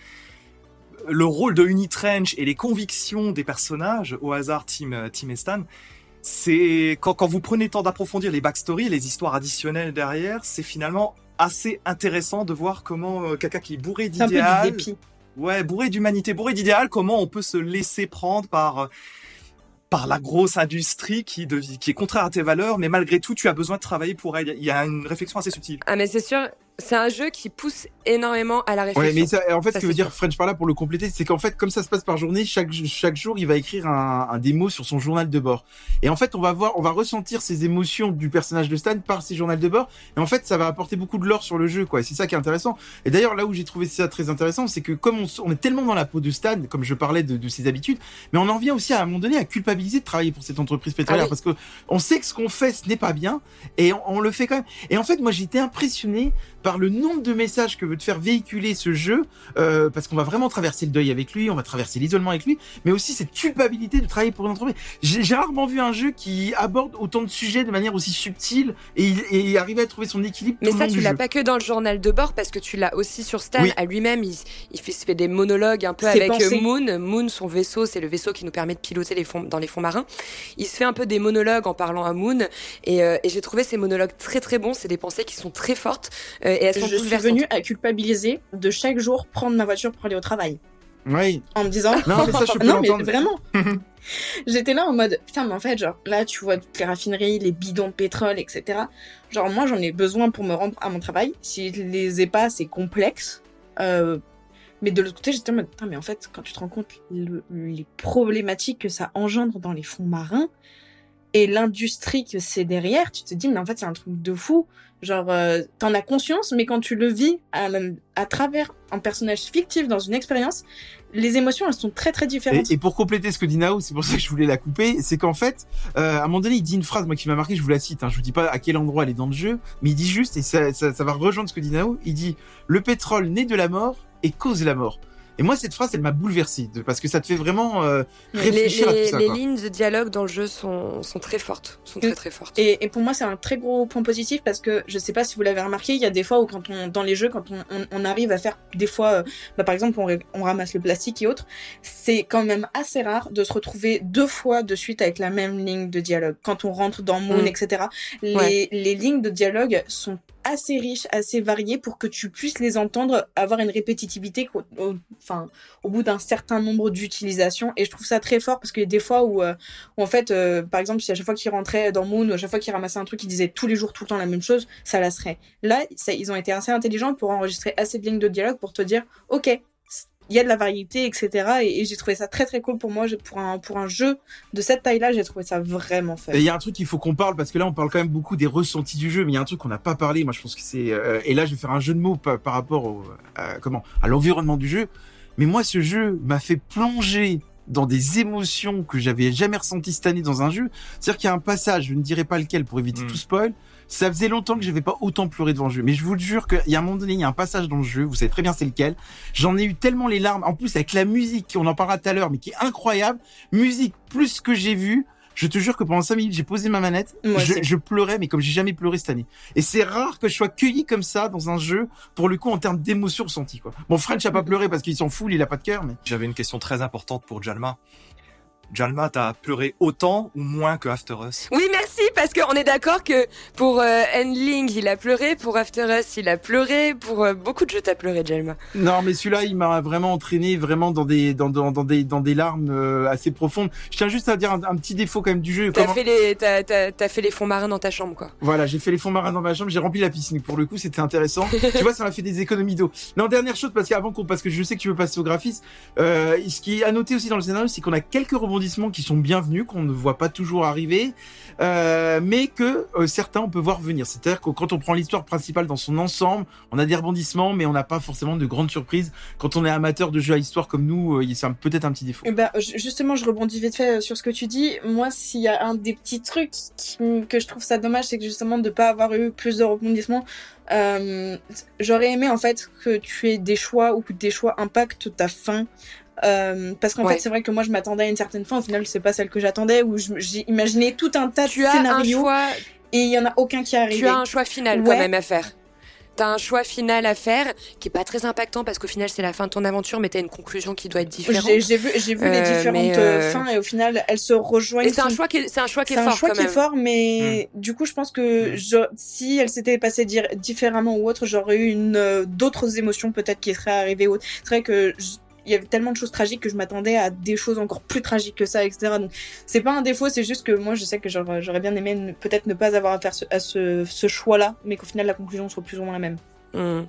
Le rôle de Unitrench et les convictions des personnages, au hasard Tim, Tim et Stan, c'est quand, quand vous prenez le temps d'approfondir les backstories, les histoires additionnelles derrière, c'est finalement assez intéressant de voir comment euh, quelqu'un qui est bourré d'idéal, ouais, bourré d'humanité, bourré d'idéal, comment on peut se laisser prendre par euh, par la grosse industrie qui, qui est contraire à tes valeurs, mais malgré tout, tu as besoin de travailler pour elle. Il y a une réflexion assez subtile. Ah mais c'est sûr, c'est un jeu qui pousse énormément à la réflexion. Ouais, mais ça, en fait, Ça, ce que veut dire. French par là pour le compléter, c'est qu'en fait, comme ça se passe par journée, chaque, chaque jour, il va écrire un, un des mots sur son journal de bord. Et en fait, on va voir, on va ressentir ces émotions du personnage de Stan par ses journaux de bord. Et en fait, ça va apporter beaucoup de lore sur le jeu, quoi. Et c'est ça qui est intéressant. Et d'ailleurs, là où j'ai trouvé ça très intéressant, c'est que comme on, est tellement dans la peau de Stan, comme je parlais de, de ses habitudes, mais on en vient aussi à un moment donné à culpabiliser de travailler pour cette entreprise pétrolière Ah oui. parce que on sait que ce qu'on fait, ce n'est pas bien, et on, on le fait quand même. Et en fait, moi, j'étais impressionné par le nombre de messages que veut te faire véhiculer ce jeu, euh, parce qu'on va vraiment traverser le deuil avec lui, on va traverser l'isolement avec lui, mais aussi cette culpabilité de travailler pour une entreprise. J'ai j'ai rarement vu un jeu qui aborde autant de sujets de manière aussi subtile et, et arrive à trouver son équilibre. Mais tout le ça, long tu l'as pas que dans le journal de bord parce que tu l'as aussi sur Stan Oui. à lui-même. Il, il fait, se fait des monologues un peu avec pensé. euh, Moon. Moon, son vaisseau, c'est le vaisseau qui nous permet de piloter les fonds, dans les fonds marins. Il se fait un peu des monologues en parlant à Moon et, euh, et j'ai trouvé ces monologues très très bons. C'est des pensées qui sont très fortes euh, et elles sont Je suis venue à culpabiliser de chaque jour prendre ma voiture pour aller au travail. Oui. En me disant. Non, mais ça, je peux non, mais l'entendre. vraiment. J'étais là en mode, putain, mais en fait, genre, là, tu vois toutes les raffineries, les bidons de pétrole, etc. Genre, moi, j'en ai besoin pour me rendre à mon travail. Si je les ai pas, c'est complexe. Euh, mais de l'autre côté, j'étais en mode, putain, mais en fait, quand tu te rends compte le- les problématiques que ça engendre dans les fonds marins et l'industrie que c'est derrière, tu te dis, mais en fait, c'est un truc de fou. Genre, euh, t'en as conscience, mais quand tu le vis à, à travers un personnage fictif dans une expérience, les émotions, elles sont très très différentes. Et, pour compléter ce que dit Nao, c'est pour ça que je voulais la couper, c'est qu'en fait, euh, à un moment donné, il dit une phrase, moi qui m'a marqué, je vous la cite, hein, je vous dis pas à quel endroit elle est dans le jeu, mais il dit juste, et ça, ça, ça va rejoindre ce que dit Nao, il dit « Le pétrole naît de la mort et cause la mort ». Et moi, cette phrase, elle m'a bouleversé, de- parce que ça te fait vraiment euh, Les, réfléchir à les- tout ça. les quoi. lignes de dialogue dans le jeu sont, sont très fortes, sont très Mm. très fortes. Et, et pour moi, c'est un très gros point positif parce que je sais pas si vous l'avez remarqué, il y a des fois où quand on dans les jeux, quand on, on, on arrive à faire des fois, euh, bah, par exemple, on, ramasse le plastique et autres, c'est quand même assez rare de se retrouver deux fois de suite avec la même ligne de dialogue. Quand on rentre dans Moon, Mm. etc., les, Ouais. les lignes de dialogue sont assez riches, assez variées pour que tu puisses les entendre avoir une répétitivité au, enfin, au bout d'un certain nombre d'utilisations. Et je trouve ça très fort parce qu'il y a des fois où, euh, où en fait, euh, par exemple, si à chaque fois qu'il rentrait dans Moon ou à chaque fois qu'il ramassait un truc, il disait tous les jours, tout le temps la même chose, ça lasserait. Là, ça, ils ont été assez intelligents pour enregistrer assez lignes de dialogue pour te dire, ok, il y a de la variété, etc. Et, et j'ai trouvé ça très très cool pour moi. Pour un, pour un jeu de cette taille-là, j'ai trouvé ça vraiment fun. Et il y a un truc qu'il faut qu'on parle parce que là on parle quand même beaucoup des ressentis du jeu, mais il y a un truc qu'on n'a pas parlé. Moi je pense que c'est euh, et là je vais faire un jeu de mots par, par rapport au, à, comment à l'environnement du jeu. Mais moi ce jeu m'a fait plonger dans des émotions que j'avais jamais ressenties cette année dans un jeu. C'est-à-dire qu'il y a un passage, je ne dirai pas lequel pour éviter Mm. tout spoil. Ça faisait longtemps que j'avais pas autant pleuré devant le jeu, mais je vous le jure qu'il y a un moment donné, il y a un passage dans le jeu, vous savez très bien c'est lequel. J'en ai eu tellement les larmes. En plus avec la musique, on en parlera tout à l'heure, mais qui est incroyable. Musique plus que j'ai vu. Je te jure que pendant 5 minutes, j'ai posé ma manette, Moi je, je pleurais, mais comme j'ai jamais pleuré cette année. Et c'est rare que je sois cueilli comme ça dans un jeu, pour le coup, en termes d'émotions ressenties, quoi. Bon, French a pas pleuré parce qu'il s'en fout, il a pas de cœur, mais. J'avais une question très importante pour Jalma. Jalma, t'as pleuré autant ou moins que After Us? Oui, merci, parce qu'on est d'accord que pour euh, Endling, il a pleuré, pour After Us, il a pleuré, pour euh, beaucoup de jeux, t'as pleuré, Jelma. Non, mais celui-là, il m'a vraiment entraîné vraiment dans des, dans, dans, dans des, dans des larmes euh, assez profondes. Je tiens juste à dire un, un petit défaut quand même du jeu. T'as Comment- fait, les, t'as, t'as, t'as fait les fonds marins dans ta chambre, quoi. Voilà, j'ai fait les fonds marins dans ma chambre, j'ai rempli la piscine. Pour le coup, c'était intéressant. tu vois, ça m'a fait des économies d'eau. Non, dernière chose, parce qu'avant qu'on, parce que je sais que tu veux passer au graphisme, euh, ce qui est à noter aussi dans le scénario, c'est qu'on a quelques qui sont bienvenus, qu'on ne voit pas toujours arriver, euh, mais que euh, certains on peut voir venir. C'est-à-dire que quand on prend l'histoire principale dans son ensemble, on a des rebondissements, mais on n'a pas forcément de grandes surprises. Quand on est amateur de jeux à histoire comme nous, euh, c'est peut-être un petit défaut. Eh ben, ju- justement, je rebondis vite fait sur ce que tu dis. Moi, s'il y a un des petits trucs que je trouve ça dommage, c'est que justement de pas avoir eu plus de rebondissements. J'aurais aimé en fait que tu aies des choix ou que des choix impactent ta fin. Euh, parce qu'en Ouais. fait, c'est vrai que moi, je m'attendais à une certaine fin. Au final, c'est pas celle que j'attendais. Où j'ai imaginé tout un tas Tu de as un scénarios choix, et il y en a aucun qui est arrivé. tu as un choix final quand Ouais. même à faire. T'as un choix final à faire qui est pas très impactant parce qu'au final c'est la fin de ton aventure, mais t'as une conclusion qui doit être différente. J'ai vu, j'ai vu les Euh, différentes euh, fins et au final, elles se rejoignent. Et c'est un choix qui est, c'est un choix qui est C'est un fort choix quand qui est fort, mais du coup, je pense que Mm. je- si elle s'était passée dire- différemment ou autre, j'aurais eu une euh, d'autres émotions peut-être qui seraient arrivées. C'est vrai que je- il y avait tellement de choses tragiques que je m'attendais à des choses encore plus tragiques que ça, etc. Donc, c'est pas un défaut, c'est juste que moi, je sais que j'aurais j'aurais bien aimé peut-être ne pas avoir à faire ce, à ce, choix-là, mais qu'au final, la conclusion soit plus ou moins la même. Hmm.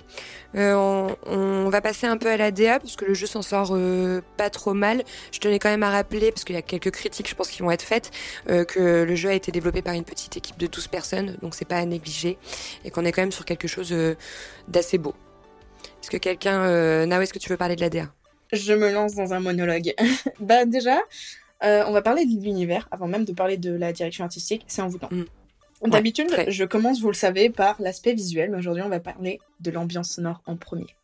Euh, on, va passer un peu à la DA parce que le jeu s'en sort euh, pas trop mal. Je tenais quand même à rappeler, parce qu'il y a quelques critiques, je pense, qui vont être faites, euh, que le jeu a été développé par une petite équipe de 12 personnes, donc c'est pas à négliger, et qu'on est quand même sur quelque chose euh, d'assez beau. Est-ce que quelqu'un, euh, Nao, est-ce que tu veux parler de la DA Je me lance dans un monologue. bah déjà, euh, on va parler de l'univers avant même de parler de la direction artistique. C'est envoûtant. Mm. D'habitude, très. je commence, vous le savez, par l'aspect visuel, mais aujourd'hui, on va parler de l'ambiance sonore en premier.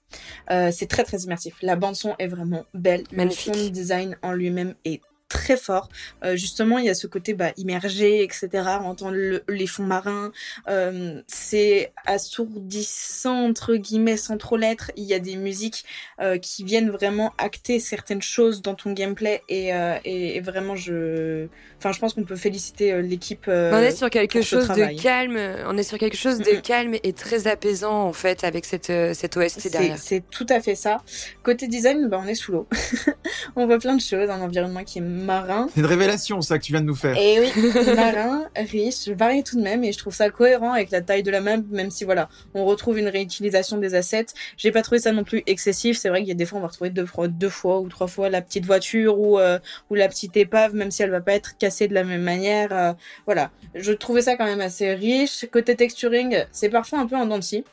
Euh, c'est très très immersif. La bande son est vraiment belle. Magnifique. Le sound design en lui-même est très fort. Euh, justement, il y a ce côté bah, immergé, etc. Entendre le- les fonds marins, euh, c'est assourdissant entre guillemets sans trop l'être. Il y a des musiques euh, qui viennent vraiment acter certaines choses dans ton gameplay et, euh, et, et vraiment je, enfin je pense qu'on peut féliciter euh, l'équipe. euh, on est sur quelque chose de calme. On est sur quelque chose de calme et très apaisant en fait avec cette cette OST C'est derrière. c'est tout à fait ça. Côté design, bah, on est sous l'eau. on voit plein de choses, un environnement qui est marin. C'est une révélation, ça, que tu viens de nous faire. Et oui, marin, riche, varié tout de même, et je trouve ça cohérent avec la taille de la map, même si voilà, on retrouve une réutilisation des assets. J'ai pas trouvé ça non plus excessif. C'est vrai qu'il y a des fois, on va retrouver deux fois, deux fois ou trois fois la petite voiture ou, euh, ou la petite épave, même si elle va pas être cassée de la même manière. euh, voilà, je trouvais ça quand même assez riche. Côté texturing, c'est parfois un peu en dents de scie.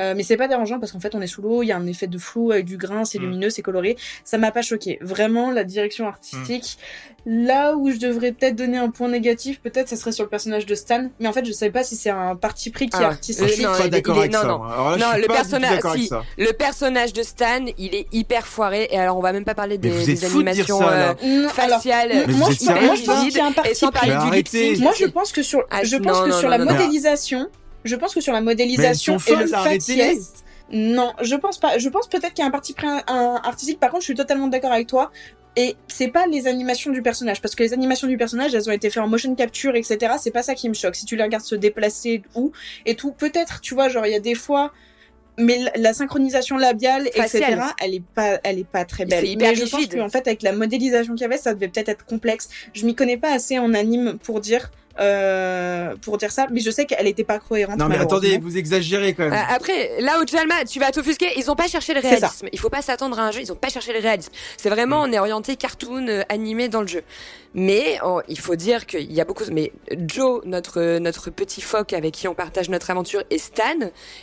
Euh, mais c'est pas dérangeant parce qu'en fait on est sous l'eau, il y a un effet de flou avec du grain, c'est Mm. lumineux, c'est coloré. Ça m'a pas choqué. Vraiment la direction artistique. Là où je devrais peut-être donner un point négatif, peut-être ça serait sur le personnage de Stan. Mais en fait je sais pas si c'est un parti pris qui est Ah, artistique. Moi, je suis non, pas est- d'accord est- avec non, ça. non. là, Non, le personnage- si. Le personnage de Stan, il est hyper foiré et alors on va même pas parler des, animations ça, euh, alors, faciales moi, je- moi, pense qu'il y a un parti pris. Moi je pense que sur, Ah, je non, pense que non, sur non, la modélisation, je pense que sur la modélisation et le faciès. Non, je pense pas. Je pense peut-être qu'il y a un parti pris un- un artistique. Par contre, je suis totalement d'accord avec toi. Et c'est pas les animations du personnage, parce que les animations du personnage, elles ont été faites en motion capture, etc. C'est pas ça qui me choque. Si tu les regardes se déplacer ou et tout, peut-être, tu vois, genre il y a des fois, mais la, synchronisation labiale, Faciale. etc. Elle est pas, elle est pas très belle. C'est hyper mais je pense qu'en fait, avec la modélisation qu'il y avait, ça devait peut-être être complexe. Je m'y connais pas assez en anime pour dire, euh, pour dire ça, mais je sais qu'elle était pas cohérente. Non, mais attendez, vous exagérez quand même. Euh, après, là où Jalma, tu vas t'offusquer, ils ont pas cherché le réalisme. Il faut pas s'attendre à un jeu, ils ont pas cherché le réalisme. C'est vraiment, on est orienté cartoon, euh, animé dans le jeu. Mais oh, il faut dire qu'il y a beaucoup. Mais Joe, notre notre petit phoque avec qui on partage notre aventure, et Stan,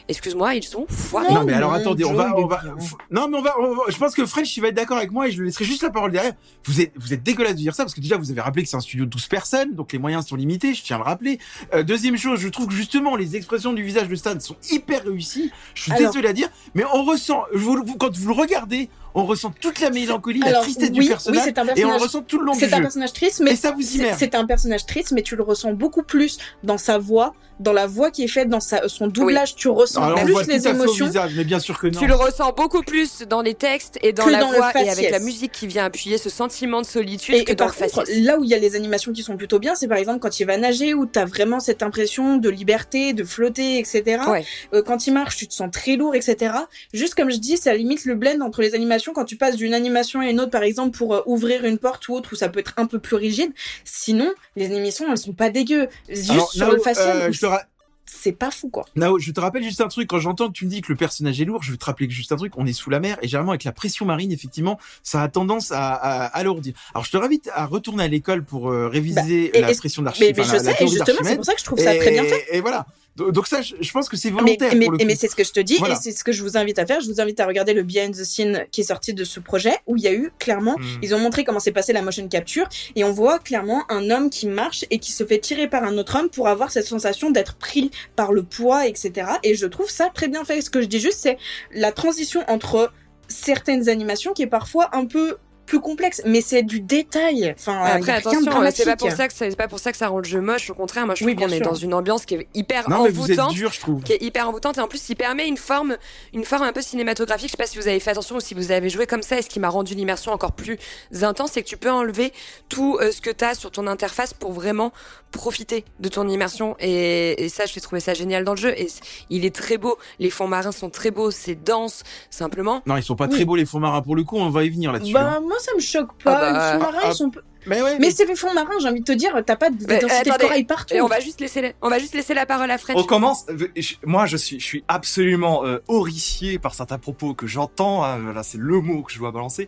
excuse-moi, ils sont foirés. Non, mais alors attendez, on va, on va, non, mais on va, on va- je pense que French, il va être d'accord avec moi et je lui laisserai juste la parole derrière. Vous êtes, vous êtes dégueulasse de dire ça parce que déjà, vous avez rappelé que c'est un studio de 12 personnes, donc les moyens sont limités, je tiens à le rappeler. Euh, deuxième chose, je trouve que justement, les expressions du visage de Stan sont hyper réussies. Je suis Alors- désolé à dire, mais on ressent, vous- vous- quand vous le regardez, on ressent toute la mélancolie, la Alors, tristesse oui, du personnage, oui, c'est un et on le ressent tout le long du C'est un jeu. personnage triste, mais Et ça vous c'est un personnage triste, mais tu le ressens beaucoup plus dans sa voix, dans la voix qui est faite, dans sa, son doublage. Tu ressens Alors, on plus tout les à fait au émotions. visage, mais bien sûr que non. Tu le ressens beaucoup plus dans les textes et dans Que la dans voix et avec la musique qui vient appuyer ce sentiment de solitude Et, que et dans par le contre, là où il y a les animations qui sont plutôt bien, c'est par exemple quand il va nager, où t'as vraiment cette impression de liberté, de flotter, etc. Ouais. Euh, quand il marche, tu te sens très lourd, etc. Juste comme je dis, ça limite le blend entre les animations quand tu passes d'une animation à une autre, par exemple pour euh, ouvrir une porte ou autre, où ça peut être un peu plus rigide. Sinon, les animations, elles sont pas dégueu. Juste Alors, sur Nao, le facial, euh, ra- c'est pas fou, quoi. Nao, je te rappelle juste un truc. Quand j'entends que tu me dis que le personnage est lourd, je vais te rappeler que juste un truc. On est sous la mer et généralement avec la pression marine, effectivement, ça a tendance à, à alourdir. Alors, je te invite à retourner à l'école pour euh, réviser Bah, et- la et- pression Mais, d'Archimède. mais enfin, je la- la sais, et justement, c'est pour ça que je trouve ça très bien fait. Et voilà. Donc ça, je je pense que c'est Mais, volontaire mais, c'est ce que je te dis Voilà. et c'est ce que je vous invite à faire. Je vous invite à regarder le behind the scene qui est sorti de ce projet où il y a eu clairement, Mm. ils ont montré comment s'est passé la motion capture et on voit clairement un homme qui marche et qui se fait tirer par un autre homme pour avoir cette sensation d'être pris par le poids, etc. Et je trouve ça très bien fait. Ce que je dis juste, c'est la transition entre certaines animations qui est parfois un peu plus complexe, mais c'est du détail. Enfin, il Après, attention, euh, c'est pas pour ça que c'est pas pour ça que ça rend le jeu moche. Au contraire, moi, je Oui, trouve qu'on est dans une ambiance qui est hyper Non, mais vous êtes envoûtante. dur, je trouve. qui est hyper envoûtante et en plus qui permet une forme une forme un peu cinématographique je sais pas si vous avez fait attention ou si vous avez joué comme ça et ce qui m'a rendu l'immersion encore plus intense c'est que tu peux enlever tout euh, ce que tu as sur ton interface pour vraiment profiter de ton immersion et, et ça je trouvé ça génial dans le jeu et il est très beau les fonds marins sont très beaux c'est dense simplement Non, ils sont pas Oui. très beaux les fonds marins pour le coup. On va y venir là-dessus. Bah, hein. Moi, ça me choque pas. Ah bah, les fonds marins, ah, ils sont Mais ouais. Mais c'est les fonds marins, j'ai envie de te dire, t'as pas de Mais, densité de corail partout. et on va juste laisser la- on va juste laisser la parole à French On commence. je- Moi, je suis, je suis absolument euh, horrifié par certains propos que j'entends. hein, là, c'est le mot que je dois balancer.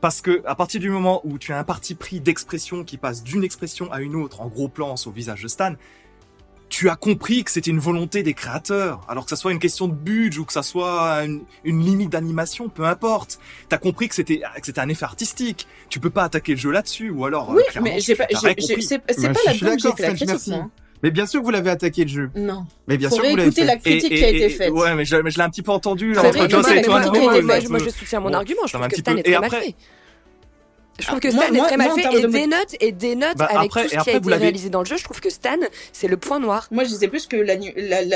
Parce que à partir du moment où tu as un parti pris d'expression qui passe d'une expression à une autre, en gros plan sur le visage de Stan, tu as compris que c'était une volonté des créateurs. Alors que ça soit une question de budget ou que ça soit une, une limite d'animation, peu importe. T'as compris que c'était que c'était un effet artistique. Tu peux pas attaquer le jeu là-dessus, ou alors. euh, Oui, mais j'ai pas, c'est Bah, pas je la que j'ai fait la critique. Mais bien sûr que vous l'avez attaqué le jeu. Non. Mais bien Faut sûr que vous l'avez fait. la critique qui a été faite. Ouais, mais je, l'ai un petit peu entendu là, entre Joss et toi. moi, je, moi, je soutiens mon Bon, argument. Je trouve un que petit Stan peu- est très mal fait. Je trouve que Moi- Stan est moi- très mal moi, en fait termes et de des notes et des notes Bah, avec après- tout ce et qui a après, vous été réalisé dans le jeu. Je trouve que Stan, c'est le point noir. Moi, je disais plus que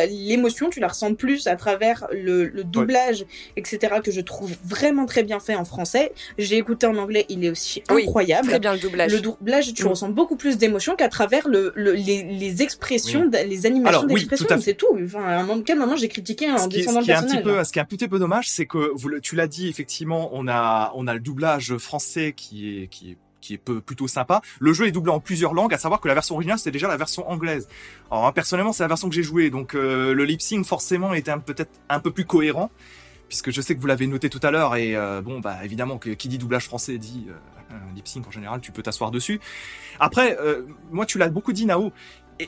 l'émotion, tu la ressens plus à travers le, le doublage, etc., que je trouve vraiment très bien fait en français. J'ai écouté en anglais, il est aussi Oui, incroyable. Très bien le doublage. Le doublage, tu Mm. ressens beaucoup plus d'émotion qu'à travers le, le- les, les expressions, Oui. les animations oui, d'expression. fait. c'est tout. Enfin, à un moment, quel moment j'ai critiqué en ce qui, est- descendant ce le est un petit peu, ce qui est un petit peu dommage, c'est que vous, tu l'as dit effectivement, on a, on a le doublage français qui est, qui est qui est plutôt sympa. Le jeu est doublé en plusieurs langues, à savoir que la version originale c'était déjà la version anglaise. Alors personnellement c'est la version que j'ai jouée, donc euh, le lip sync forcément était peut-être un peu plus cohérent, puisque je sais que vous l'avez noté tout à l'heure et euh, bon bah évidemment que qui dit doublage français dit euh, lip sync en général, tu peux t'asseoir dessus. Après, euh, moi tu l'as beaucoup dit Nao.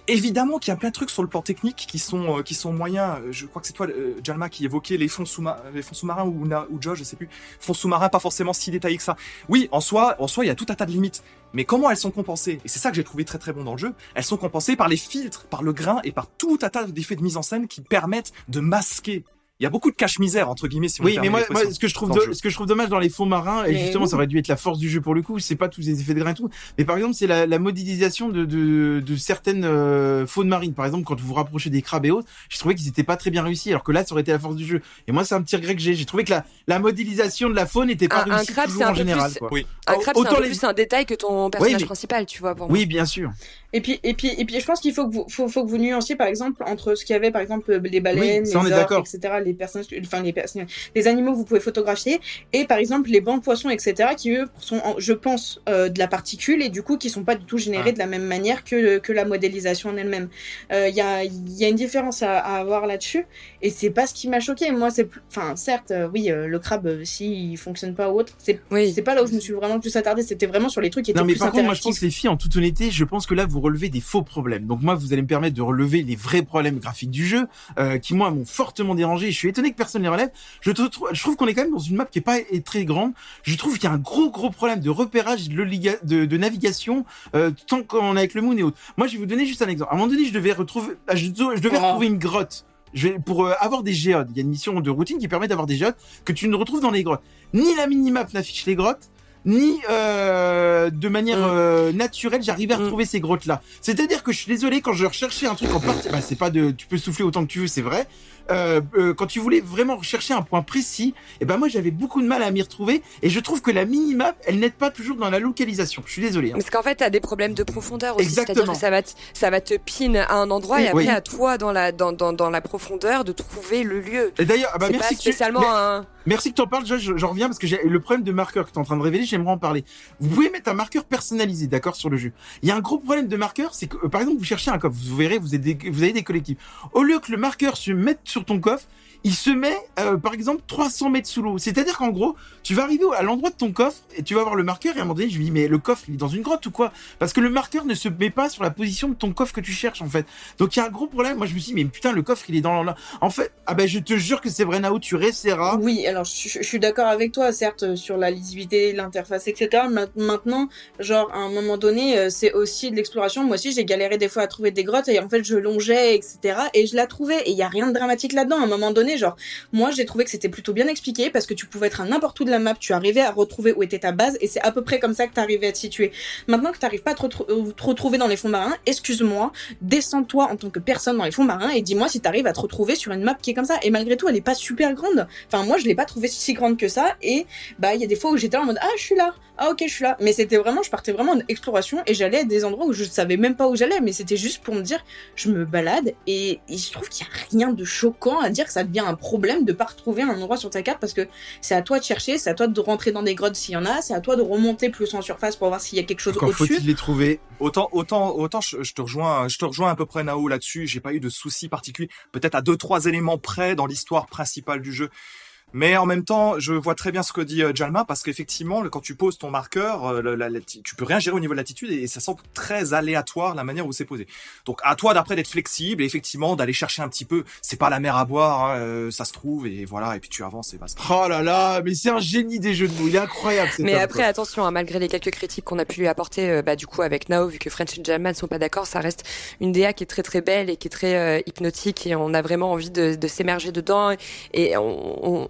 Évidemment qu'il y a plein de trucs sur le plan technique qui sont euh, qui sont moyens. Euh, Je crois que c'est toi, euh, Jalma, qui évoquait les fonds sous-marins, les fonds sous-marins ou, ou Josh, je sais plus. Fonds sous-marins, pas forcément si détaillés que ça. Oui, en soi, en soi, il y a tout un tas de limites. Mais comment elles sont compensées? Et c'est ça que j'ai trouvé très très bon dans le jeu. Elles sont compensées par les filtres, par le grain et par tout un tas d'effets de mise en scène qui permettent de masquer. Il y a beaucoup de cache-misère entre guillemets. Si Oui, mais moi, ce que je trouve, ce que je dommage dans les fonds marins, et justement, oui. ça aurait dû être la force du jeu pour le coup, c'est pas tous les effets de grain et tout, mais par exemple, c'est la, la modélisation de, de, de certaines euh, faunes marines. Par exemple, quand vous vous rapprochez des crabes et autres, je trouvais qu'ils étaient pas très bien réussis, alors que là, ça aurait été la force du jeu. Et moi, c'est un petit regret que j'ai. J'ai trouvé que la, la modélisation de la faune était pas Un- un réussie crabe, toujours un en peu général. plus- quoi. Oui. Un crabe, c'est un les- plus un détail que ton personnage mais- principal, tu vois, pour moi. Oui, bien sûr. Et puis, et puis, et puis, je pense qu'il faut que vous, faut, faut que vous nuanciez, par exemple, entre ce qu'il y avait, par exemple, les baleines, Oui, les est orques, d'accord. etc., les personnages, enfin, les personnages, les animaux que vous pouvez photographier, et par exemple, les bancs de poissons, etc., qui eux sont, en- je pense, euh, de la particule, et du coup, qui sont pas du tout générés Ah. de la même manière que, que la modélisation en elle-même. Euh, Il y a, y a une différence à, à avoir là-dessus, et c'est pas ce qui m'a choqué. Moi, c'est, enfin, certes, euh, oui, le crabe, s'il fonctionne pas ou autre, c'est, Oui. c'est pas là où je me suis vraiment le plus attardé, c'était vraiment sur les trucs qui étaient Non mais plus par contre moi je pense les filles en toute honnêteté je pense que là vous relevez des faux problèmes donc moi vous allez me permettre de relever les vrais problèmes graphiques du jeu euh, qui moi m'ont fortement dérangé je suis étonné que personne les relève je, trou- je trouve qu'on est quand même dans une map qui est pas très grande je trouve qu'il y a un gros gros problème de repérage de, liga- de, de navigation euh, tant qu'on est avec le moon et autres moi je vais vous donner juste un exemple à un moment donné je devais retrouver ah, je, je devais Oh. retrouver une grotte je vais, pour euh, avoir des géodes, il y a une mission de routine qui permet d'avoir des géodes que tu ne retrouves dans les grottes. Ni la minimap n'affiche les grottes, ni euh, de manière Mm. euh, naturelle j'arrivais à Mm. retrouver ces grottes là. C'est-à-dire que je suis désolé quand je recherchais un truc en partie, bah c'est pas de, tu peux souffler autant que tu veux, c'est vrai. Euh, euh, quand tu voulais vraiment rechercher un point précis, et ben moi j'avais beaucoup de mal à m'y retrouver et je trouve que la minimap elle n'aide pas toujours dans la localisation. Je suis désolé. hein. Parce qu'en fait, t'as des problèmes de profondeur aussi. C'est-à-dire Exactement. que ça va, te, ça va te pin à un endroit Oui, et après oui. à toi, dans la, dans, dans, dans la profondeur, de trouver le lieu. Et d'ailleurs, ah bah merci pas que tu- spécialement un. Merci que tu en parles, je, je, je reviens parce que j'ai le problème de marqueur que tu es en train de révéler, j'aimerais en parler. Vous pouvez mettre un marqueur personnalisé, d'accord, sur le jeu. Il y a un gros problème de marqueur, c'est que, euh, par exemple, vous cherchez un coffre, vous verrez, vous avez, des, vous avez des collectifs. Au lieu que le marqueur se mette sur ton coffre, il se met, euh, par exemple, 300 mètres sous l'eau. C'est-à-dire qu'en gros, tu vas arriver à l'endroit de ton coffre et tu vas voir le marqueur et à un moment donné, je lui dis, mais le coffre, il est dans une grotte ou quoi? Parce que le marqueur ne se met pas sur la position de ton coffre que tu cherches, en fait. Donc il y a un gros problème. Moi, je me suis dit, mais putain, le coffre, il est dans la... En fait, ah ben, je te jure que c'est vrai, Nao, tu réessayeras. Oui, alors je, suis d'accord avec toi, certes, euh, sur la lisibilité, l'interface, etc. Ma- Maintenant, genre, à un moment donné, euh, c'est aussi de l'exploration. Moi aussi, j'ai galéré des fois à trouver des grottes et en fait, je longeais, etc. Et je la trouvais. Et il y a rien de dramatique là-dedans. À un moment donné, genre, moi, j'ai trouvé que c'était plutôt bien expliqué parce que tu pouvais être à n'importe où de la map, tu arrivais à retrouver où était ta base et c'est à peu près comme ça que t'arrivais à te situer. Maintenant que t'arrives pas à euh, te retrouver dans les fonds marins, excuse-moi, descends-toi en tant que personne dans les fonds marins et dis-moi si t'arrives à te retrouver sur une map qui est comme ça. Et malgré tout, elle est pas super grande. Enfin, moi, je l'ai pas trouvée si grande que ça. Et bah, il y a des fois où j'étais en mode ah, je suis là. Ah, ok, je suis là. Mais c'était vraiment, je partais vraiment en exploration et j'allais à des endroits où je savais même pas où j'allais. Mais c'était juste pour me dire, je me balade et, et je trouve qu'il y a rien de choquant à dire que ça devient un problème de pas retrouver un endroit sur ta carte parce que c'est à toi de chercher, c'est à toi de rentrer dans des grottes s'il y en a, c'est à toi de remonter plus en surface pour voir s'il y a quelque chose au-dessus. faut-il les trouver. Autant, autant, autant, je, je te rejoins, je te rejoins à peu près Nao là-dessus. J'ai pas eu de soucis particuliers. Peut-être à deux, trois éléments près dans l'histoire principale du jeu. Mais en même temps, je vois très bien ce que dit euh, Jalma parce qu'effectivement, le- quand tu poses ton marqueur, euh, le- la- la- tu peux rien gérer au niveau de l'attitude et, ça semble très aléatoire la manière où c'est posé. Donc à toi d'après d'être flexible et effectivement d'aller chercher un petit peu. C'est pas la mer à boire, hein, euh, ça se trouve et voilà et puis tu avances et basta. Oh là là, mais c'est un génie des jeux de mots. Il est incroyable. cet Mais homme, après, quoi. attention, hein, malgré les quelques critiques qu'on a pu lui apporter, euh, bah, du coup, avec Nao, vu que French et Jalma ne sont pas d'accord, ça reste une DA qui est très très belle et qui est très euh, hypnotique et on a vraiment envie de, de s'émerger dedans et on, on,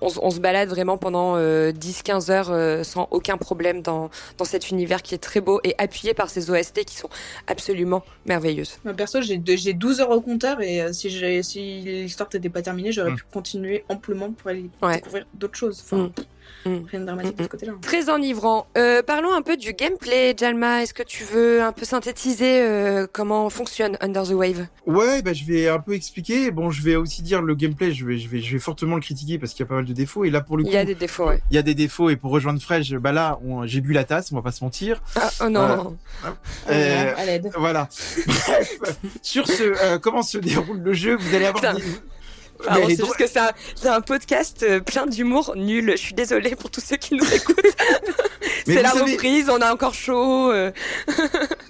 on, se- on se balade vraiment pendant euh, 10-15 heures euh, sans aucun problème dans, dans cet univers qui est très beau et appuyé par ces OST qui sont absolument merveilleuses. Moi, perso, j'ai deux- j'ai 12 heures au compteur et euh, si, si l'histoire n'était pas terminée, j'aurais Mm. pu continuer amplement pour aller Ouais. découvrir d'autres choses. Enfin, Mm. Mm. rien de dramatique de ce côté-là. Très enivrant. Euh, parlons un peu du gameplay, Jalma. Est-ce que tu veux un peu synthétiser euh, comment fonctionne Under the Wave? Ouais, bah je vais un peu expliquer. Bon, je vais aussi dire le gameplay. Je vais, je vais, je vais fortement le critiquer parce qu'il y a pas mal de défauts. Et là, pour le coup, Il y a des défauts, ouais. il y a des défauts. Et pour rejoindre Fresh, bah là, on- j'ai bu la tasse. On va pas se mentir. Ah, oh non. Euh, à l'aide. Voilà. Bref, sur ce, euh, comment se déroule le jeu, vous allez avoir. Putain. des- Est c'est juste que c'est un, c'est un podcast euh, plein d'humour nul. Je suis désolée pour tous ceux qui nous écoutent. C'est la savez- reprise, on a encore chaud. euh.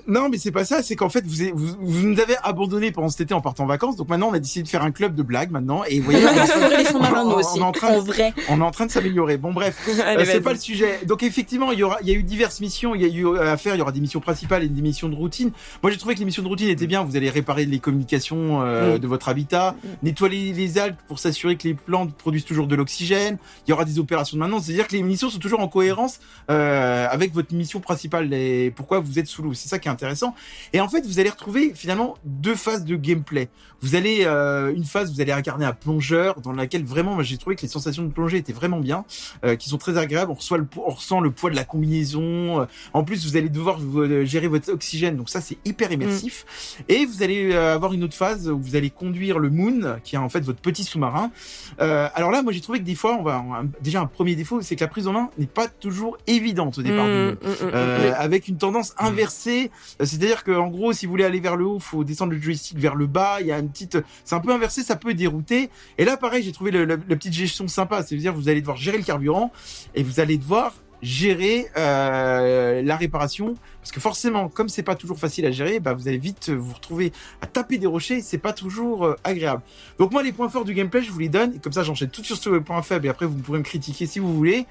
Non, mais c'est pas ça. C'est qu'en fait, vous, vous, vous nous avez abandonné pendant cet été en partant en vacances. Donc maintenant, on a décidé de faire un club de blagues maintenant. Et vous voyez, on, est en train- de- En vrai. on est en train de s'améliorer. Bon, bref. Euh, c'est pas le sujet. Donc effectivement, il y aura, il y a eu diverses missions. Il y a eu euh, à faire. Il y aura des missions principales et des missions de routine. Moi, j'ai trouvé que les missions de routine étaient bien. Vous allez réparer les communications euh, Mm. de votre habitat, Mm. nettoyer les pour s'assurer que les plantes produisent toujours de l'oxygène. Il y aura des opérations de maintenance. C'est-à-dire que les missions sont toujours en cohérence euh, avec votre mission principale et pourquoi vous êtes sous l'eau. C'est ça qui est intéressant. Et en fait, vous allez retrouver finalement deux phases de gameplay. Vous allez euh, une phase, vous allez incarner un plongeur dans laquelle vraiment, j'ai trouvé que les sensations de plongée étaient vraiment bien euh, qui sont très agréables. On reçoit le, po- on ressent le poids de la combinaison. En plus, vous allez devoir gérer votre oxygène, donc ça c'est hyper immersif. Et vous allez avoir une autre phase où vous allez conduire le Moon, qui est en fait votre petit sous-marin. Euh, alors là, moi j'ai trouvé que des fois, on va on déjà un premier défaut, c'est que la prise en main n'est pas toujours évidente au départ du Mm, mm, mm, Euh, avec une tendance inversée, Euh, c'est-à-dire que en gros, si vous voulez aller vers le haut, faut descendre le joystick vers le bas. Il y a une petite, c'est un peu inversé, ça peut dérouter. Et là, pareil, j'ai trouvé le- la petite gestion sympa. C'est-à-dire, vous allez devoir gérer le carburant et vous allez devoir gérer euh, la réparation. Parce que forcément comme c'est pas toujours facile à gérer bah vous allez vite vous retrouver à taper des rochers. C'est pas toujours euh, agréable. Donc moi les points forts du gameplay je vous les donne. Comme ça j'enchaîne tout sur ce point faible et après vous pourrez me critiquer si vous voulez.